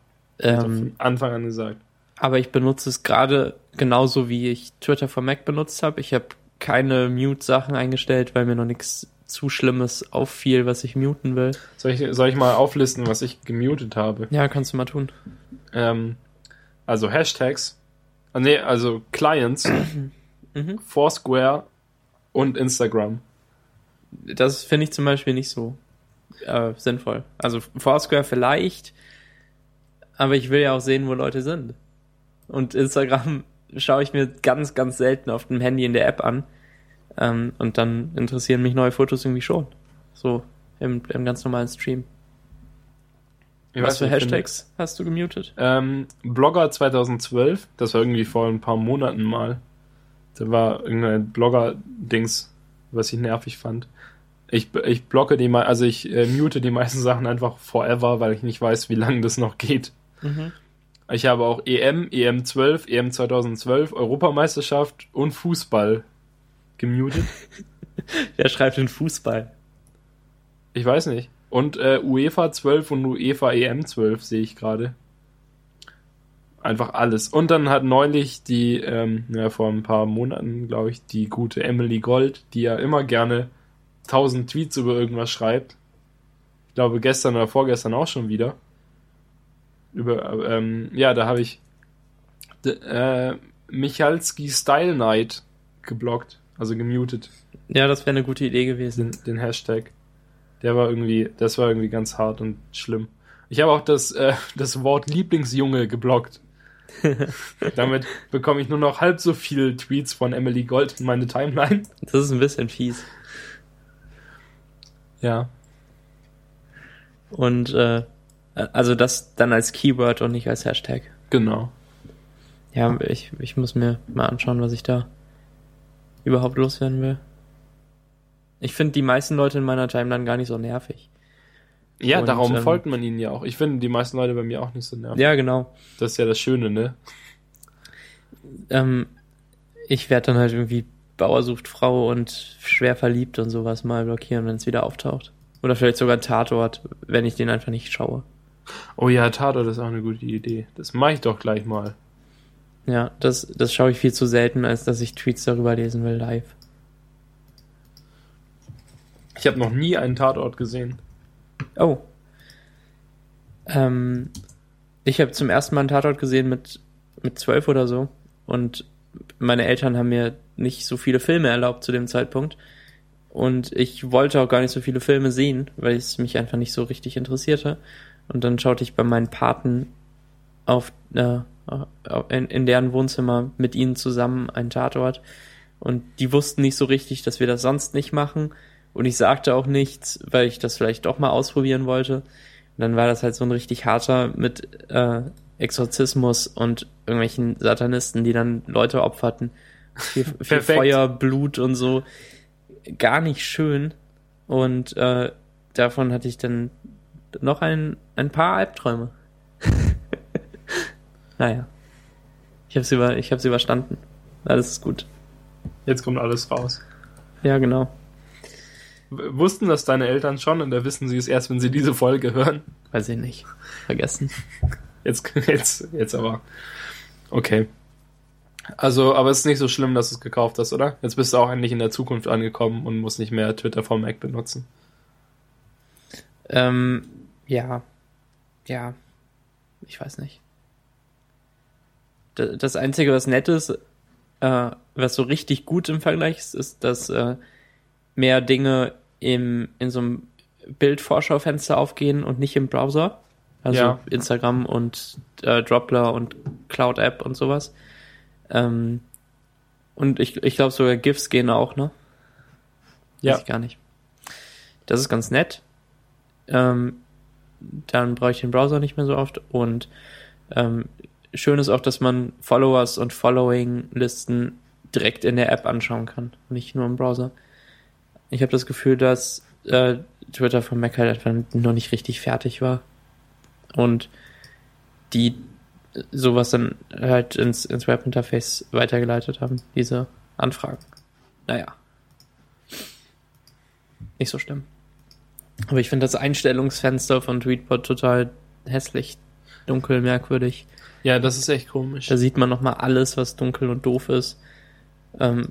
Also Ähm, von Anfang an gesagt. aber ich benutze es gerade genauso, wie ich Twitter for Mac benutzt habe. Ich habe keine Mute-Sachen eingestellt, weil mir noch nichts zu Schlimmes auffiel, was ich muten will. Soll ich, soll ich mal auflisten, was ich gemutet habe? Ja, kannst du mal tun. Ähm, also Hashtags, ah, nee, also Clients, Mhm. Foursquare und Instagram. Das finde ich zum Beispiel nicht so äh, sinnvoll. Also Foursquare vielleicht, aber ich will ja auch sehen, wo Leute sind. Und Instagram schaue ich mir ganz, ganz selten auf dem Handy in der App an. Ähm, und dann interessieren mich neue Fotos irgendwie schon. So im, im ganz normalen Stream. Ich Was für nicht, finde- Hashtags hast du gemutet? Ähm, Blogger 2012, das war irgendwie vor ein paar Monaten mal. Da war irgendein Blogger-Dings, was ich nervig fand. Ich, ich blocke die, me- also ich äh, mute die meisten Sachen einfach forever, weil ich nicht weiß, wie lange das noch geht. Mhm. Ich habe auch E EM, EM12, EM 2012, Europameisterschaft und Fußball gemutet. Wer schreibt den Fußball? Ich weiß nicht. Und äh, UEFA 12 und UEFA EM 12 sehe ich gerade. Einfach alles. Und dann hat neulich die, ähm, ja, vor ein paar Monaten, glaube ich, die gute Emily Gold, die ja immer gerne 1000 Tweets über irgendwas schreibt. Ich glaube, gestern oder vorgestern auch schon wieder. Über, ähm, ja, da habe ich äh, Michalski Style Night geblockt, also gemutet Ja, das wäre eine gute Idee gewesen. den, den Hashtag. Der war irgendwie, das war irgendwie ganz hart und schlimm. Ich habe auch das, äh, das Wort Lieblingsjunge geblockt. Damit bekomme ich nur noch halb so viele Tweets von Emily Gold in meine Timeline. Das ist ein bisschen fies. Ja. Und äh, also das dann als Keyword und nicht als Hashtag. Genau. Ja, ich, ich muss mir mal anschauen, was ich da überhaupt loswerden will. Ich finde die meisten Leute in meiner Timeline gar nicht so nervig. Ja, Und, darum ähm, folgt man ihnen ja auch. Ich finde die meisten Leute bei mir auch nicht so nervig. Ja, genau. Das ist ja das Schöne, ne? Ähm, ich werde dann halt irgendwie Bauer sucht Frau und schwer verliebt und sowas mal blockieren, wenn es wieder auftaucht. Oder vielleicht sogar Tatort, wenn ich den einfach nicht schaue. Oh ja, Tatort ist auch eine gute Idee. Das mache ich doch gleich mal. Ja, das, das schaue ich viel zu selten, als dass ich Tweets darüber lesen will live. Ich habe noch nie einen Tatort gesehen. Oh. Ähm, ich habe zum ersten Mal einen Tatort gesehen mit, mit zwölf oder so. Und meine Eltern haben mir nicht so viele Filme erlaubt zu dem Zeitpunkt. Und ich wollte auch gar nicht so viele Filme sehen, weil es mich einfach nicht so richtig interessierte. Und dann schaute ich bei meinen Paten auf, äh, in, in deren Wohnzimmer mit ihnen zusammen einen Tatort. Und die wussten nicht so richtig, dass wir das sonst nicht machen. Und ich sagte auch nichts, weil ich das vielleicht doch mal ausprobieren wollte. Und dann war das halt so ein richtig harter mit äh, Exorzismus und irgendwelchen Satanisten, die dann Leute opferten. Viel, viel. Feuer, Blut und so. Gar nicht schön. Und äh, davon hatte ich dann noch ein, ein paar Albträume. Naja. Ich hab's über, ich hab's überstanden. Alles ist gut. Jetzt kommt alles raus. Ja, genau. Wussten das deine Eltern schon und da wissen sie es erst, wenn sie diese Folge hören? Weiß ich nicht. Vergessen. Jetzt, jetzt, jetzt aber. Okay. Also, aber es ist nicht so schlimm, dass du es gekauft hast, oder? Jetzt bist du auch endlich in der Zukunft angekommen und musst nicht mehr Twitter vom Mac benutzen. Ähm, ja. Ja. Ich weiß nicht. Da- Das Einzige, was nett ist, äh, was so richtig gut im Vergleich ist, ist, dass äh, mehr Dinge im, in so einem Bildvorschaufenster aufgehen und nicht im Browser. Also Ja. Instagram und äh, Dropler und Cloud App und sowas. Ähm, und ich, ich glaube sogar GIFs gehen auch, ne? Ja. Weiß ich gar nicht. Das ist ganz nett. Ähm, dann brauche ich den Browser nicht mehr so oft. Und ähm, schön ist auch, dass man Followers und Following-Listen direkt in der App anschauen kann, nicht nur im Browser. Ich habe das Gefühl, dass äh, Twitter von Mac halt einfach noch nicht richtig fertig war. Und die sowas dann halt ins, ins Webinterface weitergeleitet haben, diese Anfragen. Naja. Nicht so schlimm. Aber ich finde das Einstellungsfenster von Tweetbot total hässlich, dunkel, merkwürdig. Ja, das ist echt komisch. Da sieht man nochmal alles, was dunkel und doof ist. Ähm,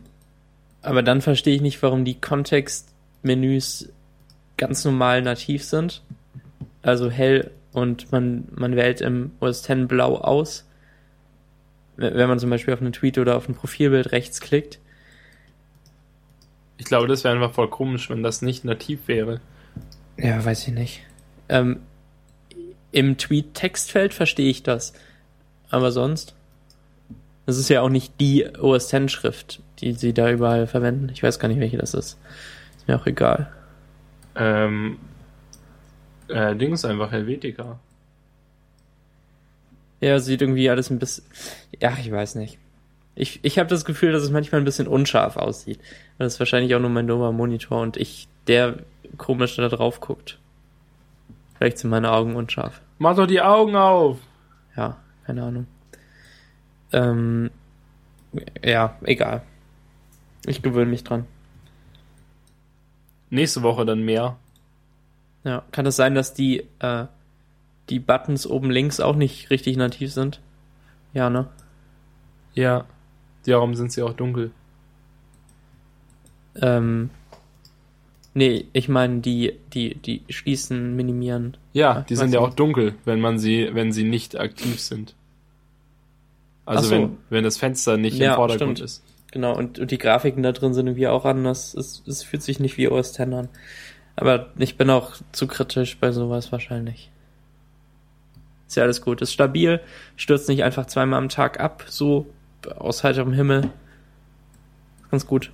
aber dann verstehe ich nicht, warum die Kontextmenüs ganz normal nativ sind. Also hell und man, man wählt im OS X blau aus. Wenn wenn man zum Beispiel auf einen Tweet oder auf ein Profilbild rechts klickt. Ich glaube, das wäre einfach voll komisch, wenn das nicht nativ wäre. Ja, weiß ich nicht. Ähm, Im Tweet-Textfeld verstehe ich das. Aber sonst? Das ist ja auch nicht die OS X-Schrift, die sie da überall verwenden. Ich weiß gar nicht, welche das ist. Ist mir auch egal. Ähm, äh, Ding ist einfach Helvetica. Ja, sieht irgendwie alles ein bisschen. Ja, ich weiß nicht. Ich, ich habe das Gefühl, dass es manchmal ein bisschen unscharf aussieht. Das ist wahrscheinlich auch nur mein dober Monitor und ich der komisch da drauf guckt. Vielleicht sind meine Augen unscharf. Mach doch die Augen auf! Ja, keine Ahnung. Ähm, ja, egal. Ich gewöhne mich dran. Nächste Woche dann mehr. Ja, kann es sein, dass die, äh, die Buttons oben links auch nicht richtig nativ sind? Ja, ne? Ja. Darum sind sie auch dunkel. Ähm, nee, ich meine, die, die, die schließen, minimieren. Ja, die sind ja auch dunkel, wenn man sie, wenn sie nicht aktiv sind. Also so. wenn, wenn das Fenster nicht Ja, im Vordergrund stimmt. ist. Genau, und, und die Grafiken da drin sind irgendwie auch anders. Es, es fühlt sich nicht wie OS X an. Aber ich bin auch zu kritisch bei sowas wahrscheinlich. Ist ja alles gut. Ist stabil, stürzt nicht einfach zweimal am Tag ab, so aus heiterem Himmel. Ganz gut.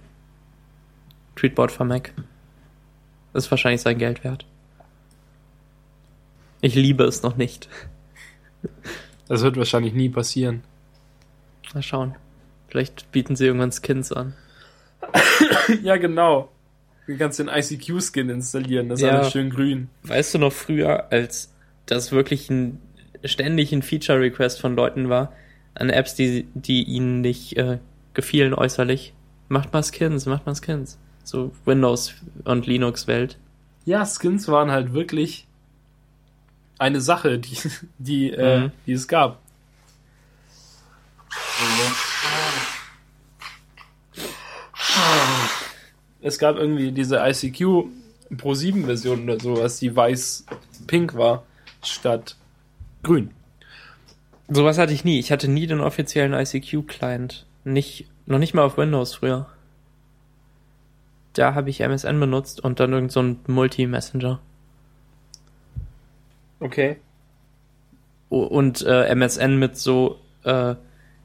Tweetbot für Mac. Ist wahrscheinlich sein Geld wert. Ich liebe es noch nicht. Das wird wahrscheinlich nie passieren. Mal schauen. Vielleicht bieten sie irgendwann Skins an. ja, genau. Du kannst den ICQ-Skin installieren, das ist Ja. alles schön grün. Weißt du noch früher, als das wirklich ein ständig ein Feature-Request von Leuten war, an Apps, die, die ihnen nicht äh, gefielen äußerlich? Macht mal Skins, macht mal Skins. So Windows- und Linux-Welt. Ja, Skins waren halt wirklich eine Sache, die, die, äh, Mhm. die es gab. Es gab irgendwie diese ICQ Pro 7 Version oder sowas, die weiß-pink war, statt grün. Sowas hatte ich nie. Ich hatte nie den offiziellen ICQ-Client. Nicht, noch nicht mal auf Windows früher. Da habe ich MSN benutzt und dann irgend so ein Multi-Messenger. Okay. Und äh, MSN mit so äh,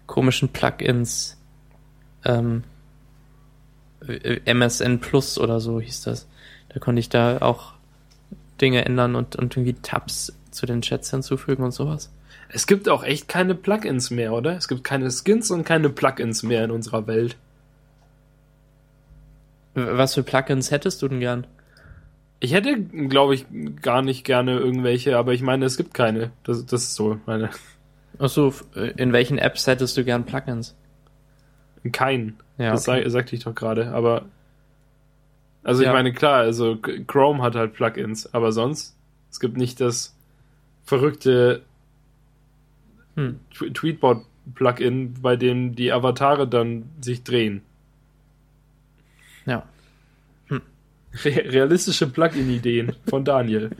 komischen Plugins. Ähm, äh, MSN Plus oder so hieß das. Da konnte ich da auch Dinge ändern und, und irgendwie Tabs zu den Chats hinzufügen und sowas. Es gibt auch echt keine Plugins mehr, oder? Es gibt keine Skins und keine Plugins mehr in unserer Welt. Was für Plugins hättest du denn gern? Ich hätte, glaube ich, gar nicht gerne irgendwelche, aber ich meine, es gibt keine. Das, das ist so meine. Achso, äh, in welchen Apps hättest du gern Plugins? Keinen. Ja, das okay. sag, sagte ich doch gerade, aber. Also ich Ja. meine, klar, also Chrome hat halt Plugins, aber sonst, es gibt nicht das verrückte Hm. Tw- Tweetbot-Plugin, bei dem die Avatare dann sich drehen. Ja. Re realistische Plugin-Ideen von Daniel.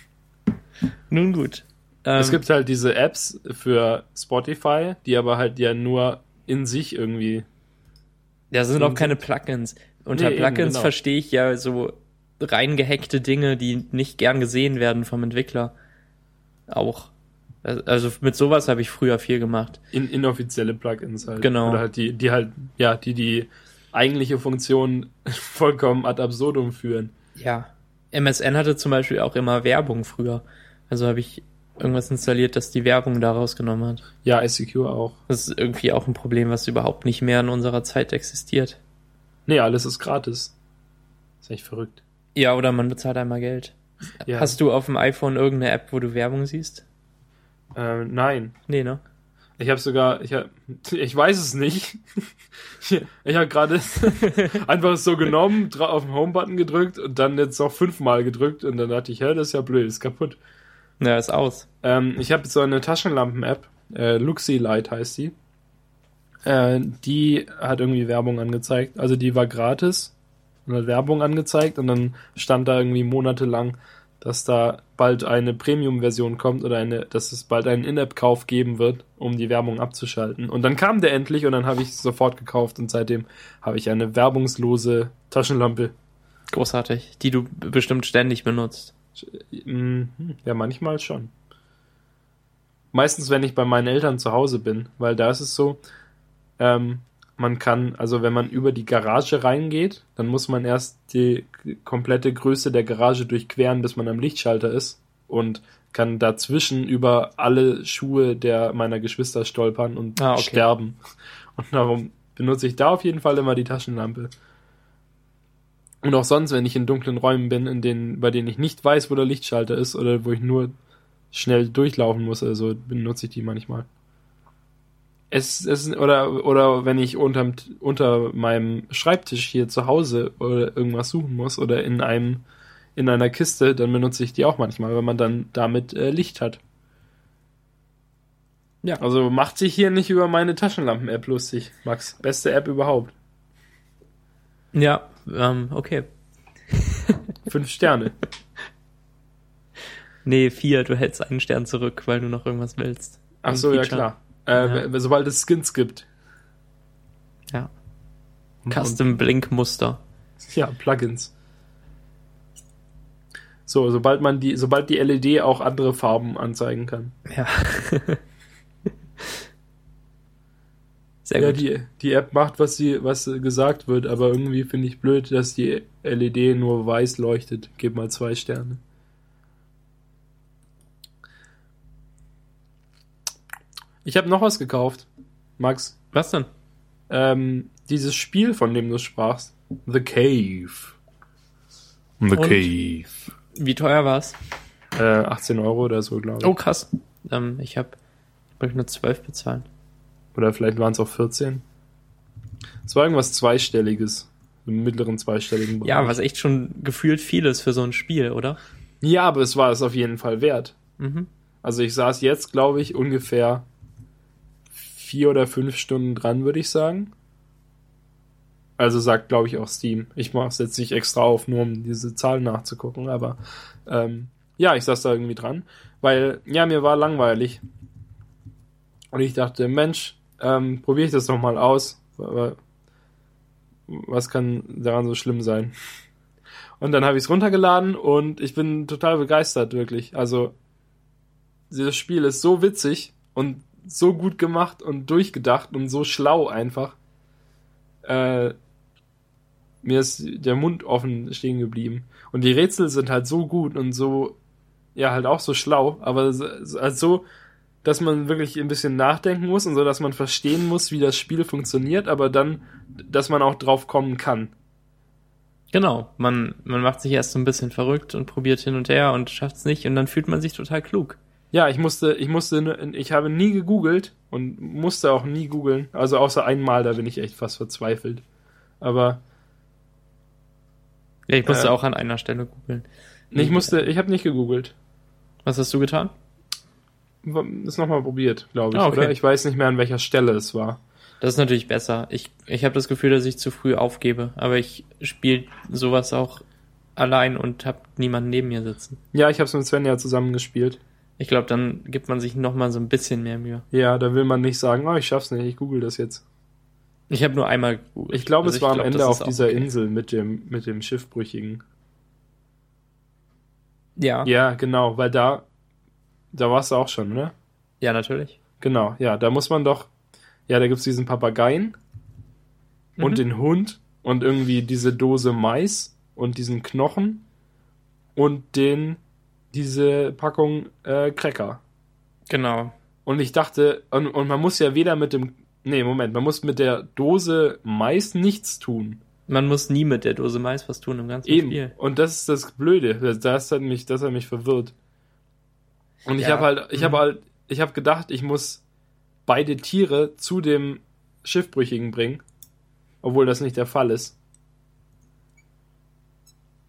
Nun gut. Ähm, Es gibt halt diese Apps für Spotify, die aber halt ja nur in sich irgendwie. Ja, das sind auch keine Plugins. Unter Nee, eben, Plugins genau. verstehe ich ja so reingehackte Dinge, die nicht gern gesehen werden vom Entwickler. Auch. Also mit sowas habe ich früher viel gemacht. In, inoffizielle Plugins halt. Genau. Oder halt die, die halt, ja, die die eigentliche Funktion vollkommen ad absurdum führen. Ja. MSN hatte zum Beispiel auch immer Werbung früher. Also habe ich irgendwas installiert, das die Werbung da rausgenommen hat. Ja, ICQ auch. Das ist irgendwie auch ein Problem, was überhaupt nicht mehr in unserer Zeit existiert. Nee, alles ist gratis. Ist echt verrückt. Ja, oder man bezahlt einmal Geld. Ja. Hast du auf dem iPhone irgendeine App, wo du Werbung siehst? Ähm, nein. Nee, ne? Ich habe sogar, ich hab, ich weiß es nicht. Ich, habe gerade einfach so genommen, auf den Home-Button gedrückt und dann jetzt noch fünfmal gedrückt und dann dachte ich, hä, das ist ja blöd, ist kaputt. Ja, ist aus. Ähm, ich habe so eine Taschenlampen-App, äh, Luxi Light heißt die. Äh, die hat irgendwie Werbung angezeigt. Also die war gratis und hat Werbung angezeigt und dann stand da irgendwie monatelang, dass da bald eine Premium-Version kommt oder eine, dass es bald einen In-App-Kauf geben wird, um die Werbung abzuschalten. Und dann kam der endlich und dann habe ich sofort gekauft und seitdem habe ich eine werbungslose Taschenlampe. Großartig. Die du bestimmt ständig benutzt. Mhm, Ja, manchmal schon. Meistens, wenn ich bei meinen Eltern zu Hause bin, weil da ist es so, ähm, man kann, also wenn man über die Garage reingeht, dann muss man erst die komplette Größe der Garage durchqueren, bis man am Lichtschalter ist und kann dazwischen über alle Schuhe der meiner Geschwister stolpern und Ah, okay. sterben. Und darum benutze ich da auf jeden Fall immer die Taschenlampe. Und auch sonst, wenn ich in dunklen Räumen bin, in denen, bei denen ich nicht weiß, wo der Lichtschalter ist oder wo ich nur schnell durchlaufen muss, also benutze ich die manchmal. Es, es oder oder wenn ich unterm, unter meinem Schreibtisch hier zu Hause oder irgendwas suchen muss oder in einem in einer Kiste, dann benutze ich die auch manchmal, wenn man dann damit äh, Licht hat. Ja. Also macht sich hier nicht über meine Taschenlampen-App lustig, Max. Beste App überhaupt. Ja, ähm, okay. Fünf Sterne. Nee, vier, du hältst einen Stern zurück, weil du noch irgendwas willst. Ach so, ja klar. Äh, Ja. Sobald es Skins gibt. Ja. Custom Blink Muster. Ja, Plugins. So, sobald man die, sobald die LED auch andere Farben anzeigen kann. Ja. Sehr ja, gut. die, die App macht, was sie, was gesagt wird, aber irgendwie finde ich blöd, dass die LED nur weiß leuchtet. Gib mal zwei Sterne. Ich habe noch was gekauft, Max. Was denn? Ähm, dieses Spiel, von dem du sprachst. The Cave. The Und? Cave. Wie teuer war's? Äh, 18 Euro oder so, glaube ich. Oh, krass. Ähm, ich habe ich nur 12 bezahlt. Oder vielleicht waren es auch 14. Es war irgendwas Zweistelliges. Im mittleren zweistelligen Bereich. Ja, was echt schon gefühlt viel ist für so ein Spiel, oder? Ja, aber es war es auf jeden Fall wert. Mhm. Also ich saß jetzt, glaube ich, ungefähr vier oder fünf Stunden dran, würde ich sagen. Also sagt, glaube ich, auch Steam. Ich mache es jetzt nicht extra auf, nur um diese Zahlen nachzugucken, aber ähm, ja, ich saß da irgendwie dran, weil, ja, mir war langweilig. Und ich dachte, Mensch, ähm, probiere ich das doch mal aus. Was kann daran so schlimm sein? Und dann habe ich es runtergeladen und ich bin total begeistert, wirklich. Also, dieses Spiel ist so witzig und so gut gemacht und durchgedacht und so schlau einfach. Äh, mir ist der Mund offen stehen geblieben. Und die Rätsel sind halt so gut und so, ja, halt auch so schlau, aber so, also so, dass man wirklich ein bisschen nachdenken muss und so, dass man verstehen muss, wie das Spiel funktioniert, aber dann, dass man auch drauf kommen kann. Genau. Man, man macht sich erst so ein bisschen verrückt und probiert hin und her und schafft es nicht und dann fühlt man sich total klug. Ja, ich musste, ich musste, ich habe nie gegoogelt und musste auch nie googeln. Also außer einmal, da bin ich echt fast verzweifelt. Aber Ja, ich musste Äh. auch an einer Stelle googeln. nee, ich musste, ich habe nicht gegoogelt. Was hast du getan? Ist nochmal probiert, glaube ich, Ah, okay. oder? Ich weiß nicht mehr, an welcher Stelle es war. Das ist natürlich besser. Ich, ich habe das Gefühl, dass ich zu früh aufgebe, aber ich spiele sowas auch allein und habe niemanden neben mir sitzen. Ja, ich habe es mit Svenja zusammengespielt. Ich glaube, dann gibt man sich noch mal so ein bisschen mehr Mühe. Ja, da will man nicht sagen, oh, ich schaff's nicht, ich google das jetzt. Ich habe nur einmal gegoogelt. Ich glaube, Also es war am glaub, Ende das auf dieser okay. Insel mit dem, mit dem Schiffbrüchigen. Ja, ja, Ja, genau, weil da, da warst du auch schon, ne? natürlich. Genau, ja, da muss man doch, ja, da gibt's diesen Papageien Mhm. und den Hund und irgendwie diese Dose Mais und diesen Knochen und den, diese Packung äh, Cracker. Genau. Und ich dachte, und, und man muss ja weder mit dem, nee, Moment, man muss mit der Dose Mais nichts tun. Man muss nie mit der Dose Mais was tun im ganzen Eben. Spiel. Und das ist das Blöde. Das, das hat mich, das hat mich verwirrt. Und ich Ja. habe halt, ich Mhm. habe halt, ich habe gedacht, ich muss beide Tiere zu dem Schiffbrüchigen bringen, obwohl das nicht der Fall ist.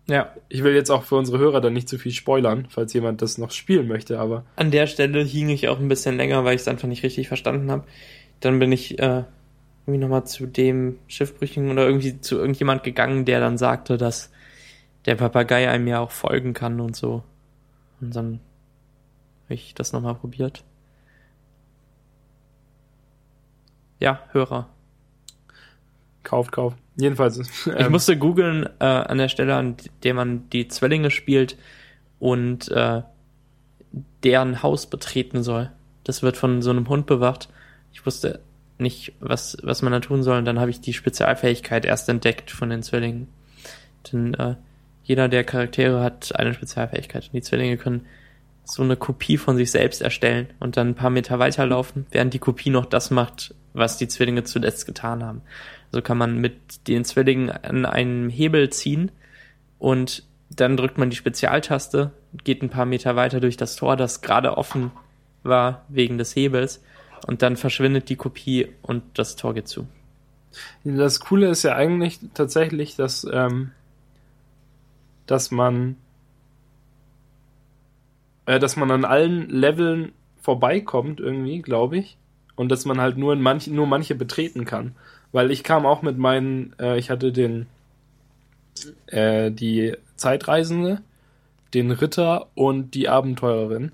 Ja. Ich will jetzt auch für unsere Hörer dann nicht zu viel spoilern, falls jemand das noch spielen möchte, aber An der Stelle hing ich auch ein bisschen länger, weil ich es einfach nicht richtig verstanden habe. Dann bin ich äh, irgendwie nochmal zu dem Schiffbrüchigen oder irgendwie zu irgendjemand gegangen, der dann sagte, dass der Papagei einem ja auch folgen kann und so. Und dann habe ich das nochmal probiert. Ja, Hörer. kauft, kauft. Jedenfalls. Ich ähm, musste googeln äh, an der Stelle, an der man die Zwillinge spielt und äh, deren Haus betreten soll. Das wird von so einem Hund bewacht. Ich wusste nicht, was, was man da tun soll. Und dann habe ich die Spezialfähigkeit erst entdeckt von den Zwillingen. Denn äh, jeder der Charaktere hat eine Spezialfähigkeit. Und die Zwillinge können so eine Kopie von sich selbst erstellen und dann ein paar Meter weiterlaufen, während die Kopie noch das macht, was die Zwillinge zuletzt getan haben. So kann man mit den Zwillingen an einem Hebel ziehen und dann drückt man die Spezialtaste, geht ein paar Meter weiter durch das Tor, das gerade offen war wegen des Hebels und dann verschwindet die Kopie und das Tor geht zu. Das Coole ist ja eigentlich tatsächlich, dass, ähm, dass man äh, dass man an allen Leveln vorbeikommt irgendwie, glaube ich. Und dass man halt nur in manch, nur manche betreten kann. Weil ich kam auch mit meinen, äh, ich hatte den äh, die Zeitreisende, den Ritter und die Abenteurerin.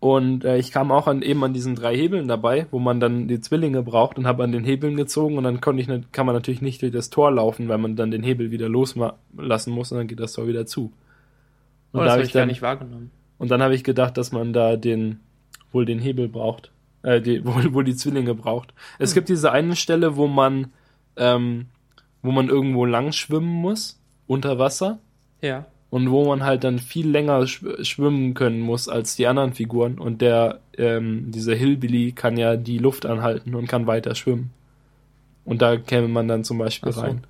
Und äh, ich kam auch an eben an diesen drei Hebeln dabei, wo man dann die Zwillinge braucht und habe an den Hebeln gezogen und dann konnte ich kann man natürlich nicht durch das Tor laufen, weil man dann den Hebel wieder loslassen muss und dann geht das Tor wieder zu. Und Oh, das da habe hab ich gar dann- nicht wahrgenommen. Und dann habe ich gedacht, dass man da den wohl den Hebel braucht, äh, die, wohl, wohl die Zwillinge braucht. Es Hm. gibt diese eine Stelle, wo man ähm, wo man irgendwo lang schwimmen muss unter Wasser Ja. und wo man halt dann viel länger schw schwimmen können muss als die anderen Figuren und der ähm, dieser Hillbilly kann ja die Luft anhalten und kann weiter schwimmen. Und da käme man dann zum Beispiel so. rein.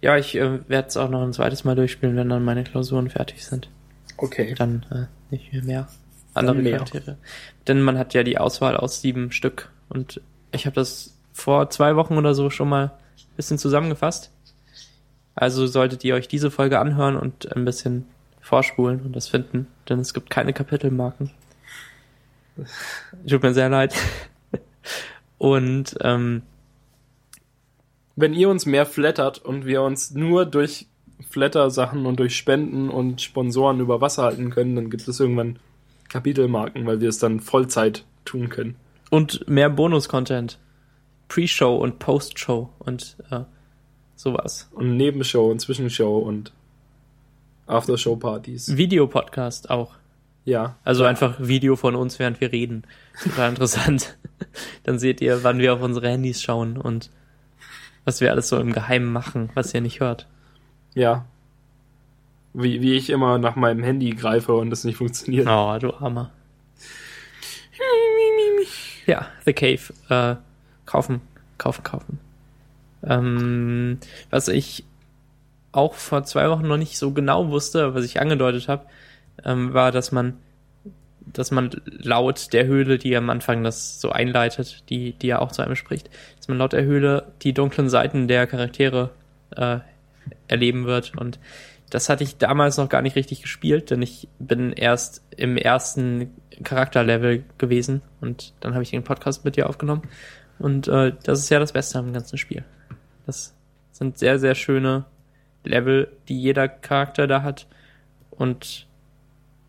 Ja, ich äh, werde es auch noch ein zweites Mal durchspielen, wenn dann meine Klausuren fertig sind. Okay. Dann äh, nicht mehr, mehr andere. Charaktere. Denn man hat ja die Auswahl aus sieben Stück. Und ich habe das vor zwei Wochen oder so schon mal ein bisschen zusammengefasst. Also solltet ihr euch diese Folge anhören und ein bisschen vorspulen und das finden, denn es gibt keine Kapitelmarken. Tut mir sehr leid. Und ähm, Wenn ihr uns mehr flattert und wir uns nur durch Flatter-Sachen und durch Spenden und Sponsoren über Wasser halten können, dann gibt es irgendwann Kapitelmarken, weil wir es dann Vollzeit tun können. und mehr Bonus-Content. Pre-Show und Post-Show und äh, sowas. Und Nebenshow und Zwischenshow und Aftershow-Partys. Videopodcast auch. Ja. Also ja. einfach Video von uns, während wir reden. Total interessant. Dann seht ihr, wann wir auf unsere Handys schauen und was wir alles so im Geheimen machen, was ihr nicht hört. Ja. Wie, wie ich immer nach meinem Handy greife und das nicht funktioniert. Oh, du Armer. Ja, The Cave. Äh, kaufen, kaufen, kaufen. Ähm, was ich auch vor zwei Wochen noch nicht so genau wusste, was ich angedeutet habe, ähm, war, dass man, dass man laut der Höhle, die am Anfang das so einleitet, die, die ja auch zu einem spricht, dass man laut der Höhle die dunklen Seiten der Charaktere äh, erleben wird. Und das hatte ich damals noch gar nicht richtig gespielt, denn ich bin erst im ersten Charakterlevel gewesen und dann habe ich den Podcast mit dir aufgenommen. Und äh, das ist ja das Beste am ganzen Spiel. Das sind sehr, sehr schöne Level, die jeder Charakter da hat. Und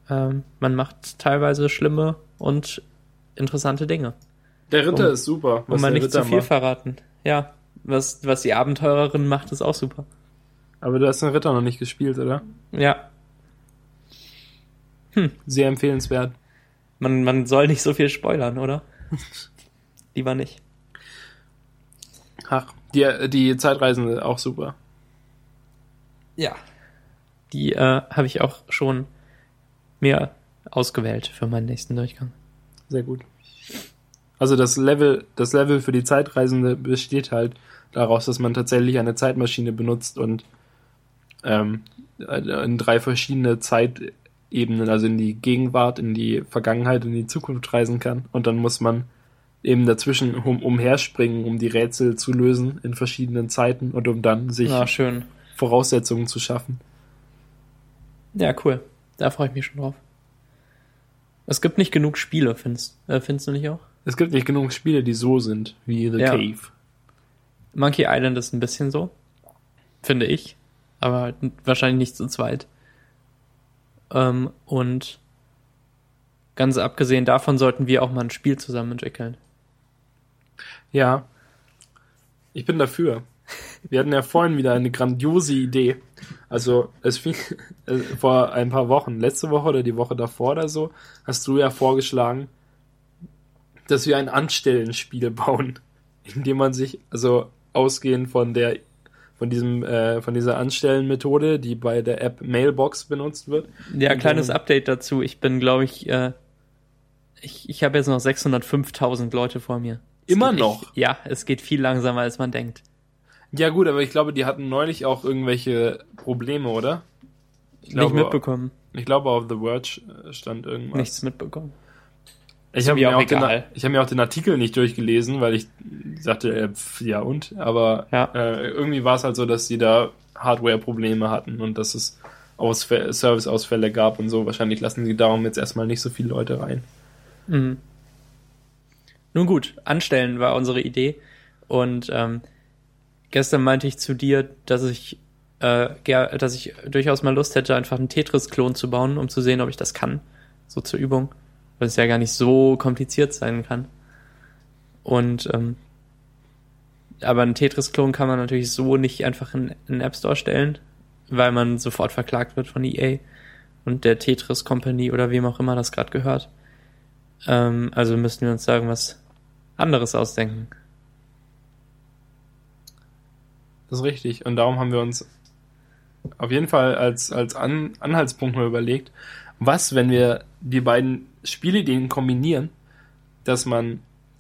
ähm, man macht teilweise schlimme und interessante Dinge. Der Ritter Um- ist super. Und man der nicht zu Ritter viel macht. verraten. Ja, was, was die Abenteurerin macht, ist auch super. Aber du hast den Ritter noch nicht gespielt, oder? Ja, Sehr empfehlenswert. man, man soll nicht so viel spoilern, oder? Lieber nicht. Ach, die, die Zeitreisende auch super. Ja. Die äh, habe ich auch schon mir ausgewählt für meinen nächsten Durchgang. Sehr gut. Also das Level, das Level für die Zeitreisende besteht halt daraus, dass man tatsächlich eine Zeitmaschine benutzt und ähm, in drei verschiedene Zeitebenen, also in die Gegenwart, in die Vergangenheit, in die Zukunft reisen kann. Und dann muss man eben dazwischen um, umherspringen, um die Rätsel zu lösen in verschiedenen Zeiten und um dann sich Ja, schön. Voraussetzungen zu schaffen. Ja, cool. Da freue ich mich schon drauf. Es gibt nicht genug Spiele, findest, äh, findest du nicht auch? Es gibt nicht genug Spiele, die so sind wie The Ja. Cave. Monkey Island ist ein bisschen so, finde ich, aber wahrscheinlich nicht zu zweit. Ähm, und ganz abgesehen davon sollten wir auch mal ein Spiel zusammen entwickeln. Ja. Ich bin dafür. Wir hatten ja vorhin wieder eine grandiose Idee. Also, es fing äh, vor ein paar Wochen, letzte Woche oder die Woche davor oder so, hast du ja vorgeschlagen, dass wir ein Anstellenspiel bauen, in dem man sich, also ausgehend von der, von diesem, äh, von dieser Anstellenmethode, die bei der App Mailbox benutzt wird. Ja, kleines dann- Update dazu. Ich bin, glaube ich, äh, ich, ich habe jetzt noch 605.000 Leute vor mir. Es Immer noch? Echt, ja, es geht viel langsamer, als man denkt. Ja gut, aber ich glaube, die hatten neulich auch irgendwelche Probleme, oder? Ich Nicht mitbekommen. Ich glaube, auf The Verge äh, stand irgendwas. Nichts mitbekommen. Ich habe mir mir, auch den, ich hab mir auch den Artikel nicht durchgelesen, weil ich sagte, äh, pf, ja und? Aber Ja. äh, irgendwie war es halt so, dass die da Hardware-Probleme hatten und dass es Ausfä Service-Ausfälle gab und so. Wahrscheinlich lassen sie darum jetzt erstmal nicht so viele Leute rein. Mhm. Nun gut, anstellen war unsere Idee. Und ähm, gestern meinte ich zu dir, dass ich, äh, dass ich durchaus mal Lust hätte, einfach einen Tetris-Klon zu bauen, um zu sehen, ob ich das kann. So zur Übung. Weil es ja gar nicht so kompliziert sein kann. Und ähm, aber einen Tetris-Klon kann man natürlich so nicht einfach in, den App Store stellen, weil man sofort verklagt wird von EA und der Tetris Company oder wem auch immer das gerade gehört. Ähm, also müssten wir uns sagen, was anderes ausdenken. Das ist richtig. Und darum haben wir uns auf jeden Fall als, als An Anhaltspunkt mal überlegt, was, wenn wir die beiden Spielideen kombinieren, dass man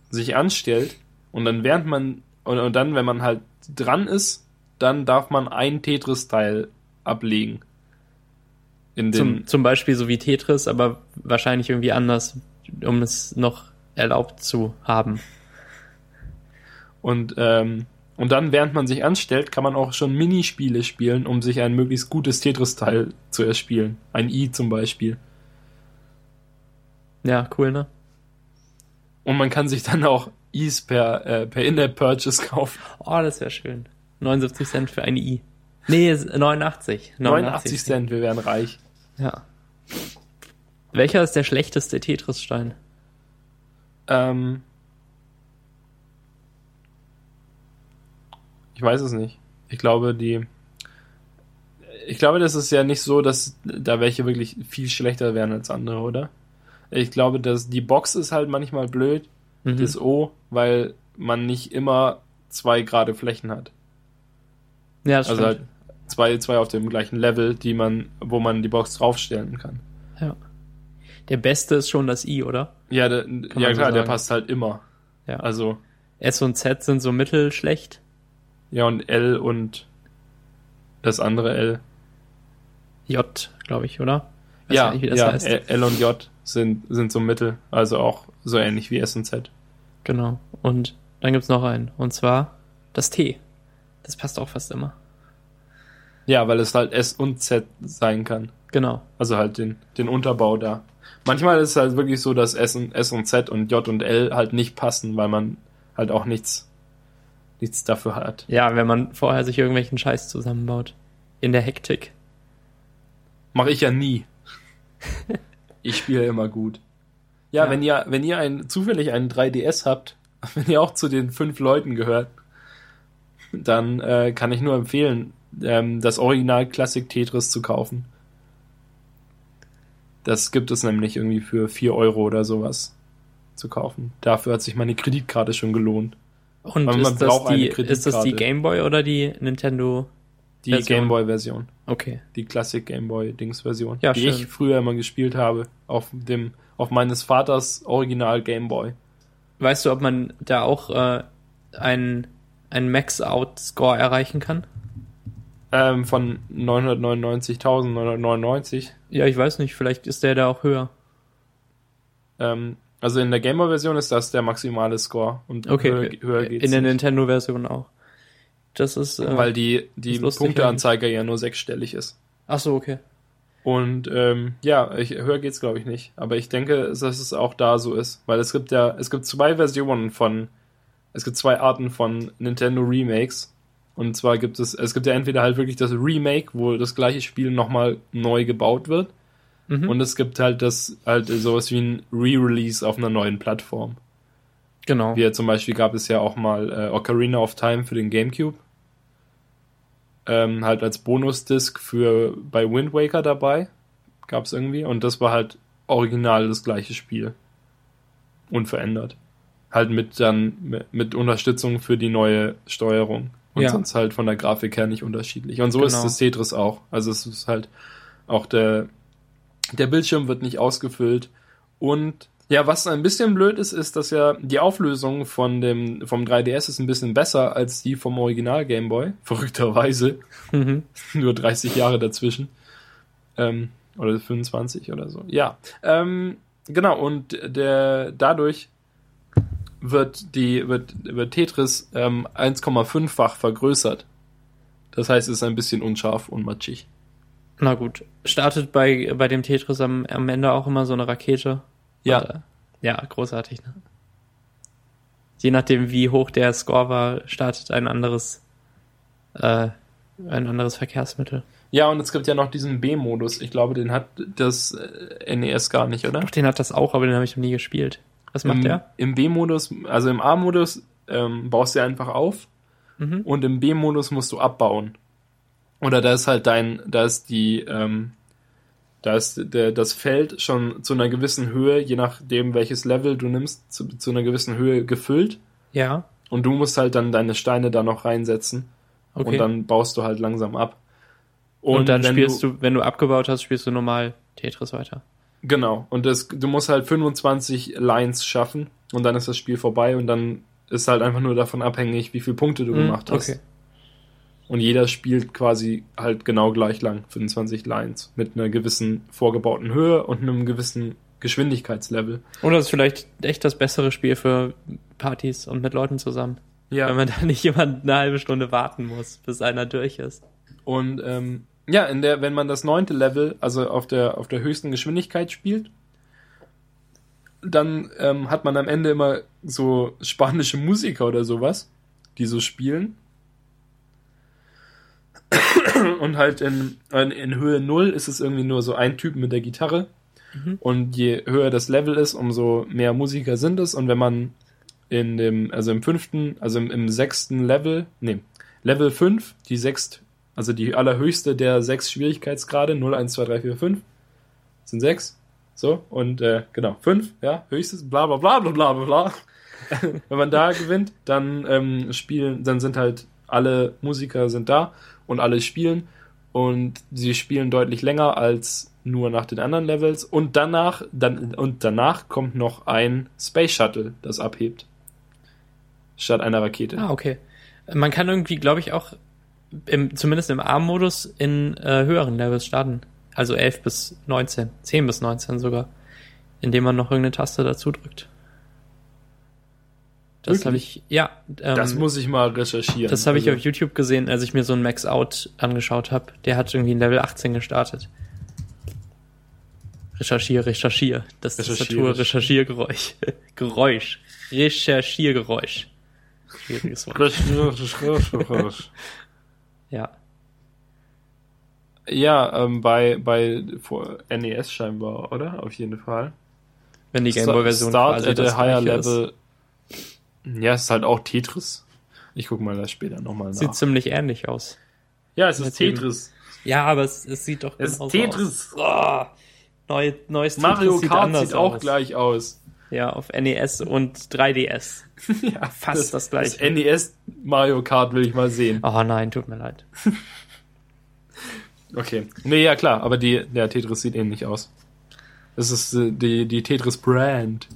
sich anstellt und dann während man und, und dann, wenn man halt dran ist, dann darf man ein Tetris-Teil ablegen. Zum, zum Beispiel so wie Tetris, aber wahrscheinlich irgendwie anders, um es noch erlaubt zu haben. Und, ähm, und dann, während man sich anstellt, kann man auch schon Minispiele spielen, um sich ein möglichst gutes Tetris-Teil zu erspielen. Ein I zum Beispiel. Ja, cool, ne? Und man kann sich dann auch Is per, äh, per In-App-Purchase kaufen. Oh, das wäre schön. 79 Cent für ein I. Nee, es- 89. 89 Cent, wir wären reich. Ja. Welcher ist der schlechteste Tetris-Stein? Ähm, ich weiß es nicht. Ich glaube, die. Ich glaube, das ist ja nicht so, dass da welche wirklich viel schlechter wären als andere, oder? Ich glaube, dass die Box ist halt manchmal blöd, Mhm. das O, weil man nicht immer zwei gerade Flächen hat. ja, das Also stimmt. halt zwei, zwei auf dem gleichen Level, die man, wo man die Box draufstellen kann. ja. Der beste ist schon das I, oder? Ja, der, ja so klar, der sagen. passt halt immer. Ja. Also, S und Z sind so mittelschlecht. ja, und L und das andere L. J, glaube ich, oder? Weiß Ja, nicht, ja. L L und J sind, sind so Mittel, also auch so ähnlich wie S und Z. Genau. Und dann gibt's noch einen. Und zwar das T. Das passt auch fast immer. Ja, weil es halt S und Z sein kann. Genau. Also halt den, den Unterbau da. Manchmal ist es halt wirklich so, dass S und, S und Z und J und L halt nicht passen, weil man halt auch nichts, nichts dafür hat. Ja, wenn man vorher sich irgendwelchen Scheiß zusammenbaut. In der Hektik. Mache ich ja nie. ich spiele immer gut. Ja, Ja. wenn ihr, wenn ihr ein, zufällig einen 3DS habt, wenn ihr auch zu den fünf Leuten gehört, dann äh, kann ich nur empfehlen, ähm, das Original Classic Tetris zu kaufen. Das gibt es nämlich irgendwie für 4 Euro oder sowas zu kaufen. Dafür hat sich meine Kreditkarte schon gelohnt. Und ist das, die, ist das die. Game Boy oder die Nintendo? Die Version. Game Boy Version. Okay. die Classic Game Boy Dings Version, Ja, die schön. ich früher immer gespielt habe auf dem auf meines Vaters Original Game Boy. Weißt du, ob man da auch äh, einen, einen Max-Out-Score erreichen kann? Ähm, von 999.999. Ja, ich weiß nicht. Vielleicht ist der da auch höher. Ähm, also in der Game Boy Version ist das der maximale Score und Okay. höher, höher geht's In der. Nintendo-Version auch. Das ist. Äh, weil die die Punkteanzeiger ja nur sechsstellig ist. Ach so, okay. Und ähm, ja, ich, höher geht's glaube ich nicht. Aber ich denke, dass es auch da so ist, weil es gibt ja, es gibt zwei Versionen von, es gibt zwei Arten von Nintendo Remakes. Und zwar gibt es, es gibt ja entweder halt wirklich das Remake, wo das gleiche Spiel nochmal neu gebaut wird. Mhm. Und es gibt halt das, halt sowas wie ein Re-Release auf einer neuen Plattform. genau. Wie ja zum Beispiel gab es ja auch mal äh, Ocarina of Time für den GameCube. Ähm, halt als Bonusdisk für bei Wind Waker dabei. Gab es irgendwie. Und das war halt original das gleiche Spiel. Unverändert. Halt mit dann mit, mit Unterstützung für die neue Steuerung. Und Ja. sonst halt von der Grafik her nicht unterschiedlich. Und so Genau. ist das Tetris auch. Also es ist halt auch der, der Bildschirm wird nicht ausgefüllt. Und ja, was ein bisschen blöd ist, ist, dass ja die Auflösung von dem, vom 3DS ist ein bisschen besser als die vom Original Game Boy. Verrückterweise. Mhm. Nur 30 Jahre dazwischen. Ähm, oder 25 oder so. Ja. Ähm, genau, und der dadurch wird die, wird, wird Tetris ähm, 1,5-fach vergrößert. Das heißt, es ist ein bisschen unscharf und matschig. Na gut. Startet bei, bei dem Tetris am, am Ende auch immer so eine Rakete. Ja. Äh, ja, großartig, ne? Je nachdem, wie hoch der Score war, startet ein anderes, äh, ein anderes Verkehrsmittel. Ja, und es gibt ja noch diesen B-Modus. Ich glaube, den hat das äh, NES gar nicht, oder? Doch, den hat das auch, aber den habe ich noch nie gespielt. Was macht Im, der? Im B-Modus, also im A-Modus ähm, baust du einfach auf Mhm. und im B-Modus musst du abbauen. Oder da ist halt dein, da ist die, ähm, da ist der, das Feld schon zu einer gewissen Höhe, je nachdem welches Level du nimmst, zu, zu einer gewissen Höhe gefüllt. Ja, Und du musst halt dann deine Steine da noch reinsetzen. okay. Und dann baust du halt langsam ab. Und, dann wenn spielst du, wenn du abgebaut hast, spielst du normal Tetris weiter. Genau. Und das, du musst halt 25 Lines schaffen und dann ist das Spiel vorbei und dann ist halt einfach nur davon abhängig, wie viele Punkte du gemacht hast. Mhm, Okay. Und jeder spielt quasi halt genau gleich lang, 25 Lines, mit einer gewissen vorgebauten Höhe und einem gewissen Geschwindigkeitslevel. Oder ist vielleicht echt das bessere Spiel für Partys und mit Leuten zusammen. Ja. Wenn man da nicht jemand eine halbe Stunde warten muss, bis einer durch ist. Und ähm, ja, in der, wenn man das neunte Level, also auf der, auf der höchsten Geschwindigkeit spielt, dann ähm, hat man am Ende immer so spanische Musiker oder sowas, die so spielen. Und halt in, in, in Höhe 0 ist es irgendwie nur so ein Typ mit der Gitarre. Mhm. Und je höher das Level ist, umso mehr Musiker sind es. Und wenn man in dem, also im fünften, also im, im sechsten Level, nee, Level 5, die sechst, also die allerhöchste der sechs Schwierigkeitsgrade, 0, 1, 2, 3, 4, 5, sind sechs. So, und äh, genau, 5, ja, höchstes, bla bla bla bla bla bla bla. wenn man da gewinnt, dann ähm, spielen, dann sind halt alle Musiker sind da und alle spielen und sie spielen deutlich länger als nur nach den anderen Levels und danach dann und danach kommt noch ein Space Shuttle, das abhebt statt einer Rakete. Ah, okay. Man kann irgendwie, glaube ich, auch im, zumindest im A-Modus in äh, höheren Levels starten. Also 11 bis 19, 10 bis 19 sogar. Indem man noch irgendeine Taste dazu drückt. Das habe ich, ja. Ähm, das muss ich mal recherchieren. Das habe ich Also, auf YouTube gesehen, als ich mir so ein Max Out angeschaut habe. Der hat irgendwie ein Level 18 gestartet. Recherchier, recherchier. Das Recherchiere. Tastatur, Recherchiergeräusch. Geräusch. Recherchiergeräusch. Schwieriges Wort. Ja. Ja, ähm, bei, bei NES scheinbar, oder? Auf jeden Fall. Wenn die Gameboy-Version Start quasi at a das higher Gleiche ist. Ja, es ist halt auch Tetris. Ich guck mal das später nochmal nach. Sieht ziemlich ähnlich aus. ja, es ist mit dem- Tetris. Ja, aber es, es sieht doch Es ist genauso Tetris. aus. Oh, neu, neues Mario Tetris sieht Kart anders sieht auch aus. gleich aus. Ja, auf NES und 3DS. ja, Fast das Das gleiche. NES Mario Kart will ich mal sehen. Oh nein, tut mir leid. Okay. Nee, ja klar, aber die, der Tetris sieht ähnlich aus. Das ist äh, die, die Tetris Brand.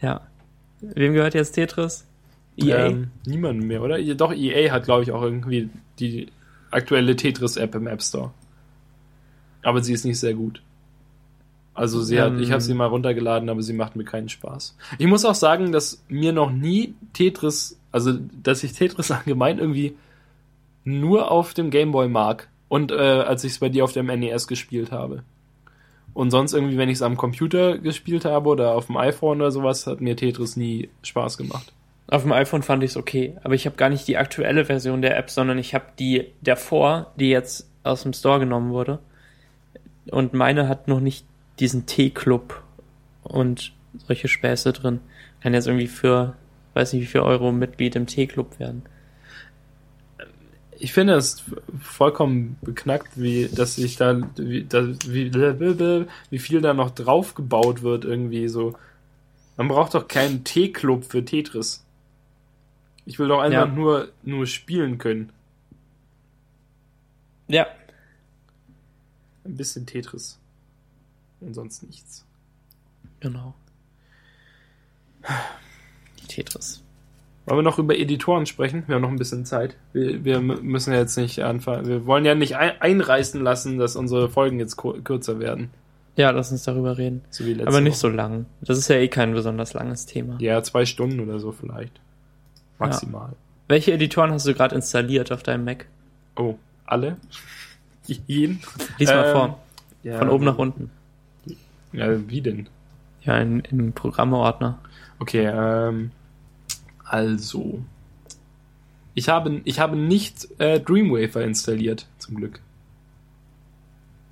Ja. Wem gehört jetzt Tetris? EA? Ähm, niemandem mehr, oder? Doch, EA hat, glaube ich, auch irgendwie die aktuelle Tetris-App im App Store. Aber sie ist nicht sehr gut. Also sie hat, Ähm. ich habe sie mal runtergeladen, aber sie macht mir keinen Spaß. Ich muss auch sagen, dass mir noch nie Tetris, also dass ich Tetris allgemein irgendwie nur auf dem Gameboy mag und äh, als ich es bei dir auf dem NES gespielt habe. Und sonst irgendwie, wenn ich es am Computer gespielt habe oder auf dem iPhone oder sowas, hat mir Tetris nie Spaß gemacht. Auf dem iPhone fand ich es okay, aber ich habe gar nicht die aktuelle Version der App, sondern ich habe die davor, die jetzt aus dem Store genommen wurde. Und meine hat noch nicht diesen T-Club und solche Späße drin. Kann jetzt irgendwie für, weiß nicht wie viel Euro Mitglied im T-Club werden. Ich finde es vollkommen beknackt, wie dass sich da wie, da, wie, wie viel da noch drauf gebaut wird irgendwie so. Man braucht doch keinen T-Club für Tetris. Ich will doch einfach Ja. nur, nur spielen können. Ja. Ein bisschen Tetris. Und sonst nichts. Genau. Die Tetris. Wollen wir noch über Editoren sprechen? Wir haben noch ein bisschen Zeit. Wir, wir müssen ja jetzt nicht anfangen. Wir wollen ja nicht ein, einreißen lassen, dass unsere Folgen jetzt kürzer werden. Ja, lass uns darüber reden. So Aber nicht Woche. so lang. Das ist ja eh kein besonders langes Thema. Ja, zwei Stunden oder so vielleicht. Maximal. Welche Editoren hast du gerade installiert auf deinem Mac? Oh, alle? Jeden? Lies mal Ähm, vor. Ja, Von oben nach unten. Ja, wie denn? Ja, in, im Programmeordner. Okay, ähm, also. Ich habe, ich habe nicht äh, Dreamwafer installiert, zum Glück.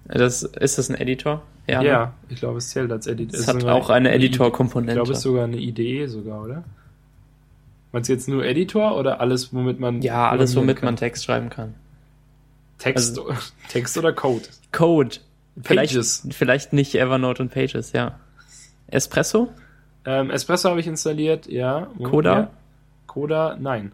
Das, ist das ein Editor? Ja, ne? ich glaube, es zählt als Editor. Es hat auch eine Ich glaube, Editor-Komponente. es ist sogar eine IDE sogar, oder? Meinst du jetzt nur Editor oder alles, womit man. Ja, alles, womit kann? man Text schreiben kann. Text, Text oder Code? Code. Vielleicht, Pages. vielleicht nicht Evernote und Pages, ja. Espresso? Ähm, Espresso habe ich installiert, ja. Coda? Ja. Coda, nein.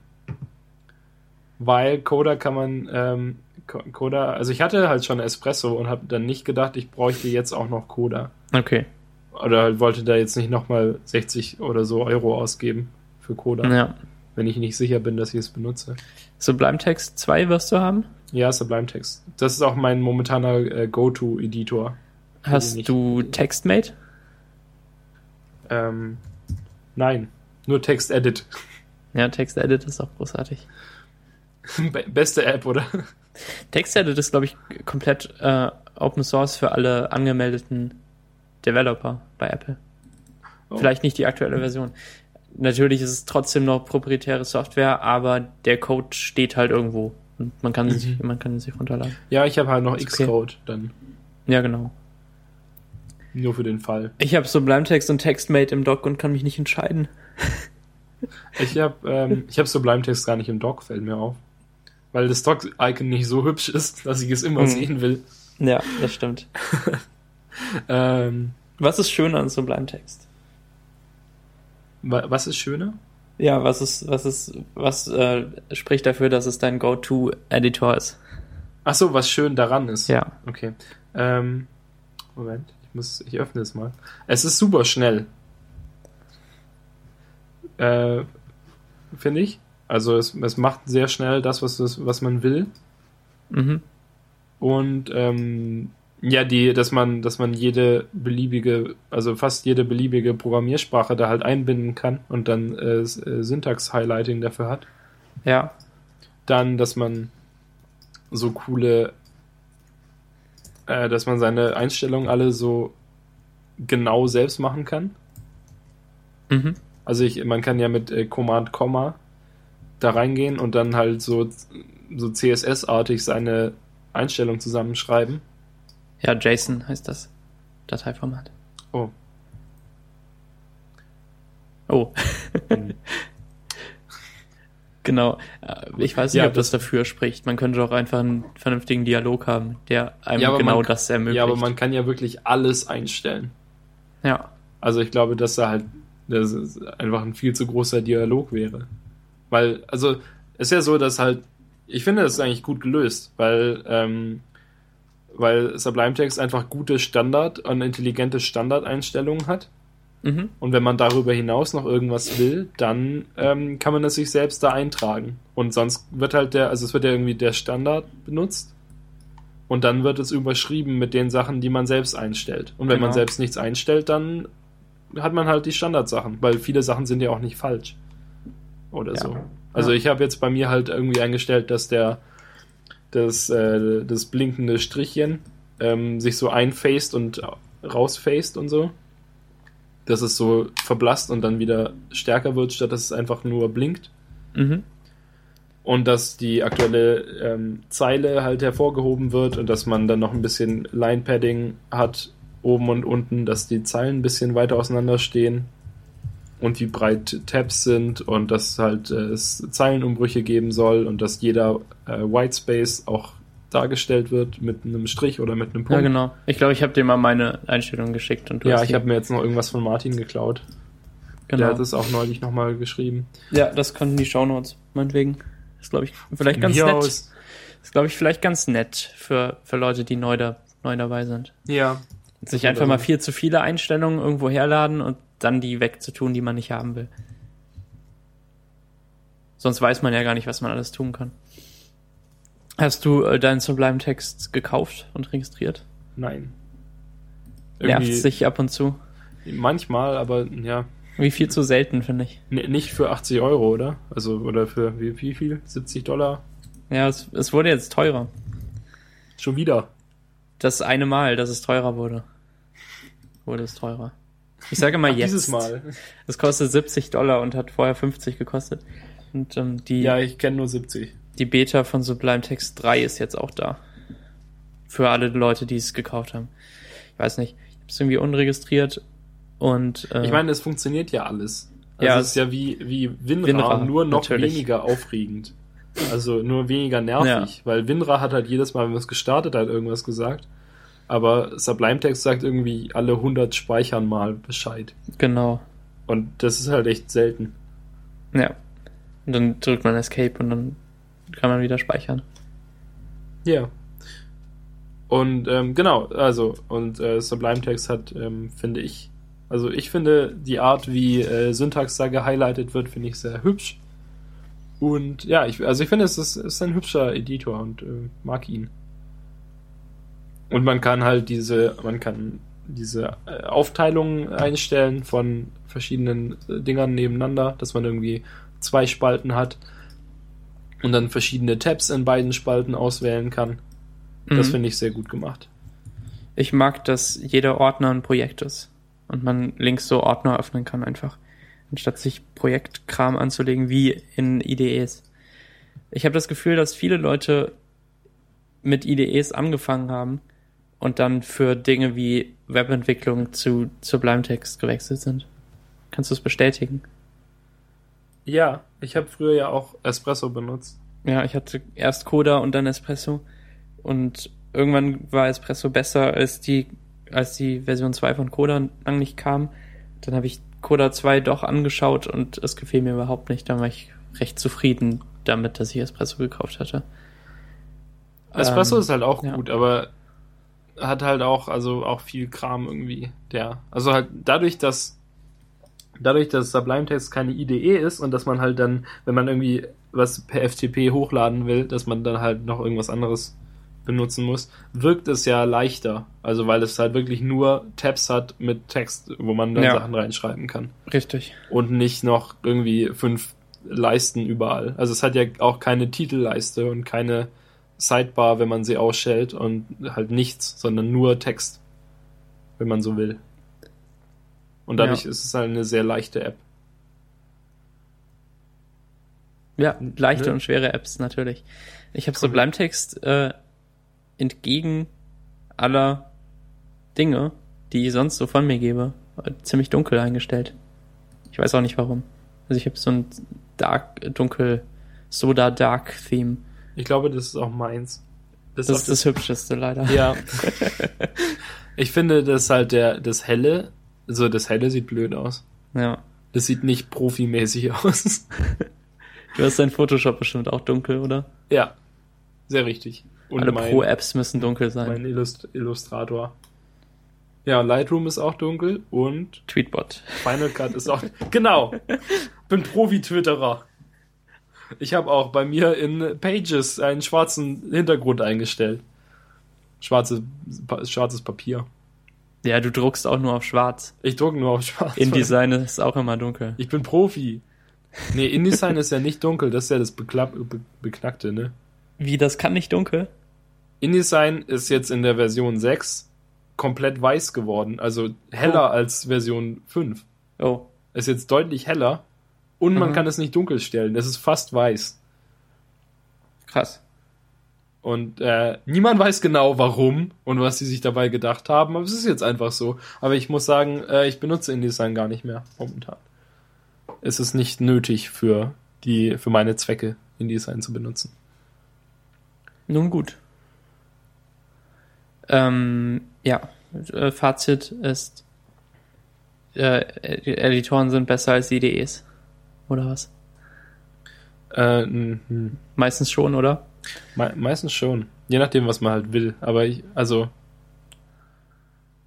Weil Coda kann man, ähm, Co- Coda, also ich hatte halt schon Espresso und habe dann nicht gedacht, ich bräuchte jetzt auch noch Coda. Okay. Oder halt wollte da jetzt nicht nochmal 60 oder so Euro ausgeben für Coda, Ja. wenn ich nicht sicher bin, dass ich es benutze. Sublime Text 2 wirst du haben? Ja, Sublime Text. Das ist auch mein momentaner äh, Go-To-Editor. Hast du TextMate? Ähm, nein, nur Text-Edit. Ja, TextEdit ist auch großartig. Be- Beste App, oder? TextEdit ist, glaube ich, komplett äh, Open Source für alle angemeldeten Developer bei Apple. Oh. Vielleicht nicht die aktuelle Version. Natürlich ist es trotzdem noch proprietäre Software, aber der Code steht halt irgendwo. Und man kann, sich, Mhm. man kann ihn sich runterladen. Ja, ich habe halt noch Ist okay. Xcode dann. Ja, genau. Nur für den Fall. Ich habe Sublime Text und TextMate im Dock und kann mich nicht entscheiden. Ich habe ähm, ich hab Sublime Text gar nicht im Dock, fällt mir auf. Weil das Dock-Icon nicht so hübsch ist, dass ich es immer Mhm. sehen will. Ja, das stimmt. Ähm, Was ist schön an Sublime Text? wa- was ist schöner? Ja, was ist, was ist, was äh, spricht dafür, dass es dein Go-To-Editor ist? Ach so, was schön daran ist. Ja. Okay. Ähm, Moment, ich muss, ich öffne es mal. Es ist super schnell. Äh, Finde ich. Also es, es macht sehr schnell das, was, es, was man will. Mhm. Und ähm, ja, die, dass man, dass man jede beliebige, also fast jede beliebige Programmiersprache da halt einbinden kann und dann äh, äh, Syntax-Highlighting dafür hat. Ja. Dann, dass man so coole, äh, dass man seine Einstellungen alle so genau selbst machen kann. Mhm. Also ich, man kann ja mit äh, Command Komma da reingehen und dann halt so, so CSS-artig seine Einstellung zusammenschreiben. Ja, JSON heißt das Dateiformat. Oh. Oh. Genau. Äh, Ich weiß nicht, Ja, ob das, dafür spricht. Man könnte doch einfach einen vernünftigen Dialog haben, der einem Ja, genau man- das ermöglicht. Ja, aber man kann ja wirklich alles einstellen. ja. Also ich glaube, dass da halt das einfach ein viel zu großer Dialog wäre. Weil, also, es ist ja so, dass halt, ich finde, das ist eigentlich gut gelöst, weil, ähm, weil Sublime Text einfach gute Standard und intelligente Standardeinstellungen hat. Mhm. Und wenn man darüber hinaus noch irgendwas will, dann ähm, kann man das sich selbst da eintragen. Und sonst wird halt der, also es wird ja irgendwie der Standard benutzt. Und dann wird es überschrieben mit den Sachen, die man selbst einstellt. Und wenn man Genau. selbst nichts einstellt, dann hat man halt die Standardsachen, weil viele Sachen sind ja auch nicht falsch. Oder Ja. so. Also Ja. ich habe jetzt bei mir halt irgendwie eingestellt, dass der das, äh, das blinkende Strichchen ähm, sich so einfaced und rausfaced und so. Dass es so verblasst und dann wieder stärker wird, statt dass es einfach nur blinkt. Mhm. Und dass die aktuelle ähm, Zeile halt hervorgehoben wird und dass man dann noch ein bisschen Line-Padding hat, oben und unten, dass die Zeilen ein bisschen weiter auseinander stehen und wie breit Tabs sind und dass halt äh, es Zeilenumbrüche geben soll und dass jeder äh, Whitespace auch dargestellt wird mit einem Strich oder mit einem Punkt. Ja, genau. Ich glaube, ich habe dir mal meine Einstellung geschickt und du Ja, ich habe mir jetzt noch irgendwas von Martin geklaut. Genau. Der hat es auch neulich nochmal geschrieben. Ja, das können die Shownotes, meinetwegen. Ist, glaube ich, vielleicht ganz Mir nett. aus- Ist, glaube ich, vielleicht ganz nett für, für Leute, die neu, da, neu dabei sind. Ja, Sich einfach mal viel zu viele Einstellungen irgendwo herladen und dann die wegzutun, die man nicht haben will. Sonst weiß man ja gar nicht, was man alles tun kann. Hast du äh, deinen Sublime-Text gekauft und registriert? nein. Nervt sich ab und zu. manchmal, aber ja, Wie viel zu selten, finde ich. N nicht für 80 Euro, oder? Also, oder für wie, wie viel? 70 Dollar? Ja, es, es wurde jetzt teurer. Schon wieder. Das eine Mal, dass es teurer wurde. Wurde es teurer. Ich sage mal Ach, jetzt. Dieses Mal. Es kostet 70 Dollar und hat vorher 50 gekostet. Und ähm, die, Ja, ich kenne nur 70. die Beta von Sublime Text 3 ist jetzt auch da. Für alle Leute, die es gekauft haben. Ich weiß nicht. Ich habe es irgendwie unregistriert und äh, Ich meine, es funktioniert ja alles. Also Ja, es ist ja wie, wie WinRAR, WinRAR, nur noch natürlich. weniger aufregend. Also nur weniger nervig. Weil WinRAR hat halt jedes Mal, wenn man es gestartet hat, irgendwas gesagt. Aber Sublime Text sagt irgendwie alle 100 Speichern mal Bescheid. genau. Und das ist halt echt selten. Ja. Und dann drückt man Escape und dann kann man wieder speichern. Ja. Und ähm, genau, also, und äh, Sublime Text hat, ähm, finde ich, also ich finde die Art, wie äh, Syntax da gehighlightet wird, finde ich sehr hübsch. Und ja, ich, also ich finde, es ist, ist ein hübscher Editor und äh, mag ihn. Und man kann halt diese, man kann diese äh, Aufteilung einstellen von verschiedenen äh, Dingern nebeneinander, dass man irgendwie zwei Spalten hat und dann verschiedene Tabs in beiden Spalten auswählen kann. Das Mhm. finde ich sehr gut gemacht. Ich mag, dass jeder Ordner ein Projekt ist und man links so Ordner öffnen kann einfach, anstatt sich Projektkram anzulegen wie in IDEs. Ich habe das Gefühl, dass viele Leute mit IDEs angefangen haben und dann für Dinge wie Webentwicklung zu Sublime Text gewechselt sind. Kannst du es bestätigen? Ja, ich habe früher ja auch Espresso benutzt. Ja, ich hatte erst Coda und dann Espresso und irgendwann war Espresso besser als die als die Version 2 von Coda lang nicht kam. Dann habe ich Coda 2 doch angeschaut und es gefiel mir überhaupt nicht. Dann war ich recht zufrieden damit, dass ich Espresso gekauft hatte. Espresso Ähm, ist halt auch ja. gut, aber hat halt auch, also auch viel Kram irgendwie, der. Also halt dadurch, dass dadurch, dass Sublime Text keine IDE ist und dass man halt dann, wenn man irgendwie was per FTP hochladen will, dass man dann halt noch irgendwas anderes benutzen muss, wirkt es ja leichter. Also weil es halt wirklich nur Tabs hat mit Text, wo man dann Ja. Sachen reinschreiben kann. Richtig. und nicht noch irgendwie fünf Leisten überall. Also es hat ja auch keine Titelleiste und keine Sidebar, wenn man sie ausstellt und halt nichts, sondern nur Text, wenn man so will. Und dadurch Ja. ist es halt eine sehr leichte App. Ja, leichte Ne? und schwere Apps natürlich. Ich habe Sublime Text äh, entgegen aller Dinge, die ich sonst so von mir gebe, äh, ziemlich dunkel eingestellt. Ich weiß auch nicht warum. Also ich habe so ein dark, dunkel, Soda Dark Theme. Ich glaube, das ist auch meins. Das auch ist das Hübscheste leider. Ja. ich finde, dass halt der, das Helle, also das Helle sieht blöd aus. ja. Das sieht nicht profimäßig aus. Du hast dein Photoshop bestimmt auch dunkel, oder? ja. Sehr richtig. Und Alle mein- Pro-Apps müssen dunkel sein. Mein Illust Illustrator. Ja, Lightroom ist auch dunkel und Tweetbot. Final Cut ist auch. genau! Bin Profi-Twitterer. Ich habe auch bei mir in Pages einen schwarzen Hintergrund eingestellt. Schwarze, pa schwarzes Papier. Ja, du druckst auch nur auf schwarz. Ich drucke nur auf schwarz. InDesign ist auch immer dunkel. Ich bin Profi. Nee, InDesign ist ja nicht dunkel, das ist ja das Beklapp Be Beknackte, ne? Wie, das kann nicht dunkel? InDesign ist jetzt in der Version 6 komplett weiß geworden, also heller Oh. als Version 5. Oh, ist jetzt deutlich heller und man Mhm. kann es nicht dunkel stellen. Es ist fast weiß. krass. Und äh, niemand weiß genau warum und was sie sich dabei gedacht haben, aber es ist jetzt einfach so. Aber ich muss sagen, äh, ich benutze InDesign gar nicht mehr momentan. Es ist nicht nötig für die für meine Zwecke InDesign zu benutzen. Nun gut. Ähm, ja, äh, Fazit ist, äh, Editoren sind besser als IDEs. Oder was? Äh, Meistens schon, oder? Me meistens schon. Je nachdem, was man halt will. Aber ich, also,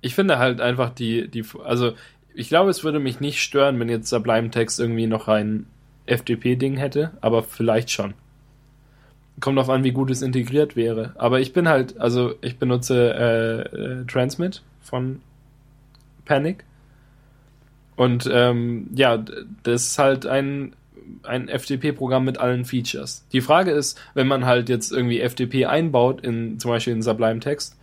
ich finde halt einfach die, die, also, ich glaube, es würde mich nicht stören, wenn jetzt Sublime Text irgendwie noch ein FTP-Ding hätte, aber vielleicht schon. Kommt drauf an, wie gut es integriert wäre. Aber ich bin halt, also, ich benutze äh, äh, Transmit von Panic. Und ähm, ja, das ist halt ein, ein FTP-Programm mit allen Features. Die Frage ist, wenn man halt jetzt irgendwie FTP einbaut, in zum Beispiel in Sublime Text,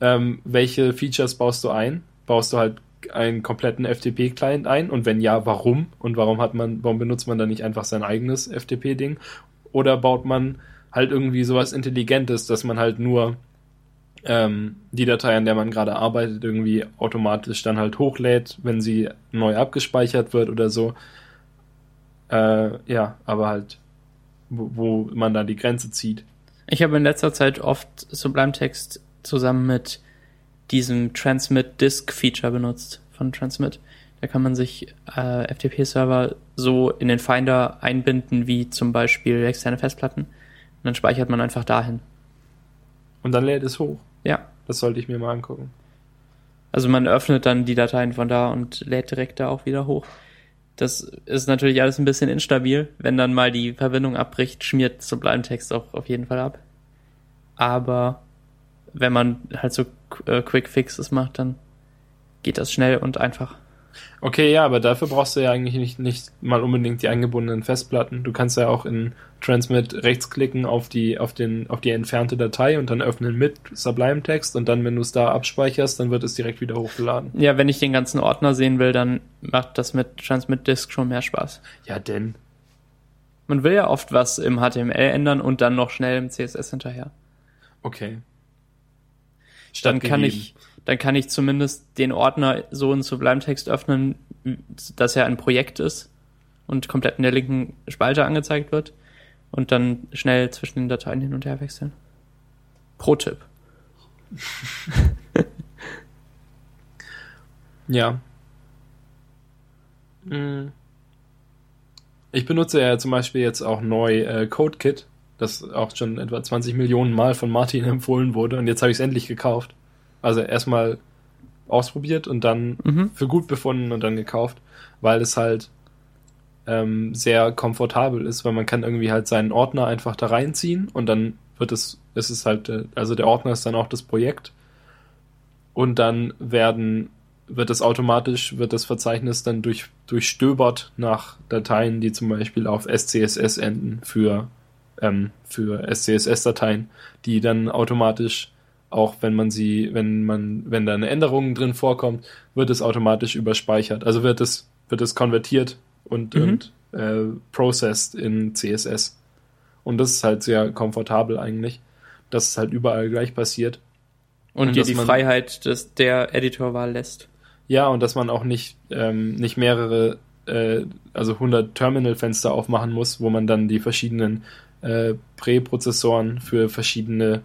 ähm, welche Features baust du ein? Baust du halt einen kompletten FTP-Client ein? Und wenn ja, warum? Und warum hat man, warum benutzt man dann nicht einfach sein eigenes FTP-Ding? Oder baut man halt irgendwie sowas Intelligentes, dass man halt nur ähm, die Datei, an der man gerade arbeitet, irgendwie automatisch dann halt hochlädt, wenn sie neu abgespeichert wird oder so. Äh, ja, aber halt, wo, wo man da die Grenze zieht. Ich habe in letzter Zeit oft Sublime Text zusammen mit diesem Transmit Disk Feature benutzt von Transmit. Da kann man sich äh, FTP-Server so in den Finder einbinden wie zum Beispiel externe Festplatten. Und dann speichert man einfach dahin. Und dann lädt es hoch. Ja. Das sollte ich mir mal angucken. Also man öffnet dann die Dateien von da und lädt direkt da auch wieder hoch. Das ist natürlich alles ein bisschen instabil. Wenn dann mal die Verbindung abbricht, schmiert Sublime Text auch auf jeden Fall ab. Aber wenn man halt so äh, Quick Fixes macht, dann geht das schnell und einfach. Okay, ja, aber dafür brauchst du ja eigentlich nicht, nicht mal unbedingt die eingebundenen Festplatten. Du kannst ja auch in Transmit rechtsklicken auf die, auf den, auf die entfernte Datei und dann öffnen mit Sublime Text und dann, wenn du es da abspeicherst, dann wird es direkt wieder hochgeladen. Ja, wenn ich den ganzen Ordner sehen will, dann macht das mit Transmit Disk schon mehr Spaß. Ja, denn. Man will ja oft was im HTML ändern und dann noch schnell im CSS hinterher. Okay. Dann kann ich, dann kann ich zumindest den Ordner so in Sublime Text öffnen, dass er ein Projekt ist und komplett in der linken Spalte angezeigt wird und dann schnell zwischen den Dateien hin und her wechseln. Pro-Tipp. Ja. Mm. Ich benutze ja zum Beispiel jetzt auch neu äh, CodeKit, das auch schon etwa 20 Millionen Mal von Martin empfohlen wurde und jetzt habe ich es endlich gekauft. Also erstmal ausprobiert und dann Mhm. für gut befunden und dann gekauft, weil es halt ähm, sehr komfortabel ist, weil man kann irgendwie halt seinen Ordner einfach da reinziehen und dann wird es, es ist halt, äh, also der Ordner ist dann auch das Projekt und dann werden, wird es automatisch, wird das Verzeichnis dann durch, durchstöbert nach Dateien, die zum Beispiel auf SCSS enden für, ähm, für SCSS-Dateien, die dann automatisch auch wenn man sie, wenn man, wenn da eine Änderung drin vorkommt, wird es automatisch überspeichert. Also wird es, wird es konvertiert und, Mhm. und äh, processed in CSS. Und das ist halt sehr komfortabel eigentlich, dass es halt überall gleich passiert. Und, Und dir die man- Freiheit des, der Editorwahl lässt. Ja, und dass man auch nicht, ähm, nicht mehrere, äh, also 100 Terminal-Fenster aufmachen muss, wo man dann die verschiedenen äh, Präprozessoren für verschiedene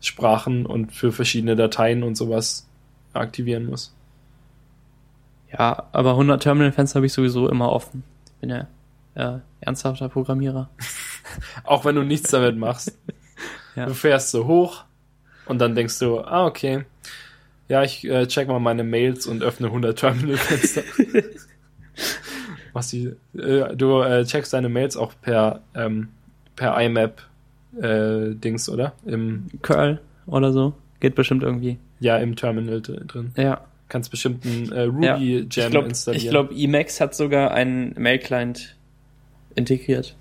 Sprachen und für verschiedene Dateien und sowas aktivieren muss. Ja, aber 100 Terminal-Fenster habe ich sowieso immer offen. Ich bin ja äh, ernsthafter Programmierer. Auch wenn du nichts damit machst. Ja. Du fährst so hoch und dann denkst du, ah, okay. Ja, ich äh, check mal meine Mails und öffne 100 Terminal-Fenster. Was die, äh, du äh, checkst deine Mails auch per, ähm, per IMAP äh, Dings, oder? Im, Curl oder so. Geht bestimmt irgendwie. ja, im Terminal dr- drin. Ja. Kannst bestimmt ein äh, ja. Ruby Ich Gem glaube, installieren. ich glaub, Emacs hat sogar einen Mail-Client integriert.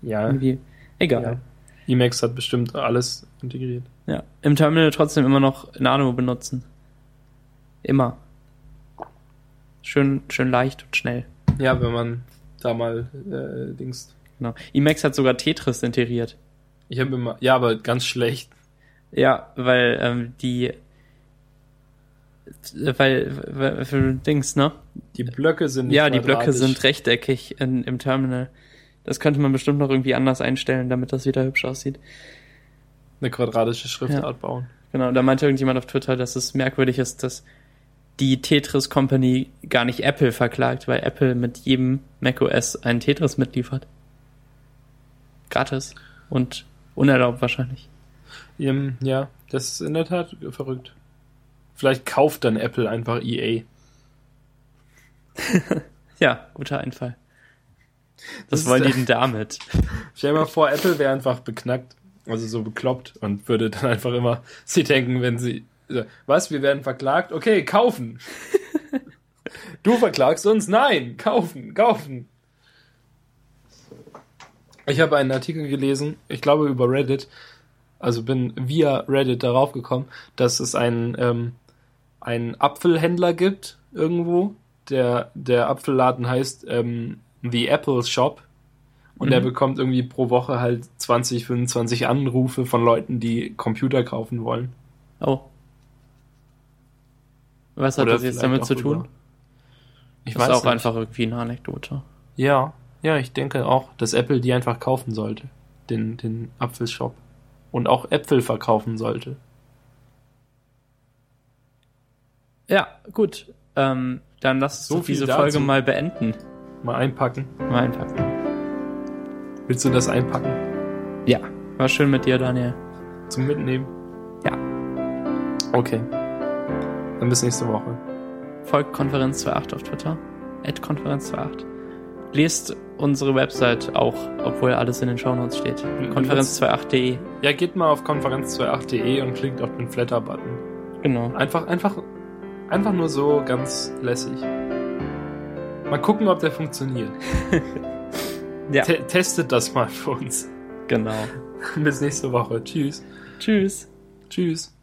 ja, Irgendwie. Egal. ja. Emacs hat bestimmt alles integriert. Ja. Im Terminal trotzdem immer noch Nano benutzen. Immer. Schön, schön leicht und schnell. Ja, wenn man da mal äh, Dings. Genau. Emacs hat sogar Tetris integriert. Ich habe immer, ja, aber ganz schlecht. Ja, weil ähm, die weil, weil für Dings, ne? Die Blöcke sind nicht Ja, die Blöcke sind rechteckig in, im Terminal. Das könnte man bestimmt noch irgendwie anders einstellen, damit das wieder hübsch aussieht. eine quadratische Schriftart Ja. bauen. Genau, da meinte irgendjemand auf Twitter, dass es merkwürdig ist, dass die Tetris Company gar nicht Apple verklagt, weil Apple mit jedem macOS ein Tetris mitliefert. Gratis und unerlaubt wahrscheinlich. Ähm, ja, das ist in der Tat verrückt. Vielleicht kauft dann Apple einfach EA. Ja, guter Einfall. Das Was ist- wollen die denn damit? Stell dir mal vor, Apple wäre einfach beknackt, also so bekloppt und würde dann einfach immer sie denken, wenn sie so, was, wir werden verklagt? Okay, kaufen. du verklagst uns? Nein, kaufen, kaufen. Ich habe einen Artikel gelesen, ich glaube über Reddit, also bin via Reddit darauf gekommen, dass es einen, ähm, einen Apfelhändler gibt irgendwo. Der, der Apfelladen heißt ähm, The Apple Shop. Und der Mhm. bekommt irgendwie pro Woche halt 20, 25 Anrufe von Leuten, die Computer kaufen wollen. Oh. Was hat Oder das jetzt damit zu tun? über- Ich das weiß ist auch nicht. einfach irgendwie eine Anekdote. Ja, ja, ich denke auch, dass Apple die einfach kaufen sollte. Den, den Apfelshop. Und auch Äpfel verkaufen sollte. Ja, gut. Ähm, dann lass uns So viel diese dazu. Folge mal beenden. Mal einpacken. Mal einpacken. Willst du das einpacken? Ja, war schön mit dir, Daniel. Zum Mitnehmen? Ja. Okay. Dann bis nächste Woche. Folgt Konferenz 28 auf Twitter. At Konferenz 28. Lest unsere Website auch, obwohl alles in den Shownotes steht. Konferenz28.de. Ja, geht mal auf konferenz28.de und klickt auf den Flatter-Button. Genau. Einfach, einfach, einfach nur so ganz lässig. Mal gucken, ob der funktioniert. Ja, Te testet das mal für uns. genau. Bis nächste Woche. Tschüss. Tschüss. Tschüss.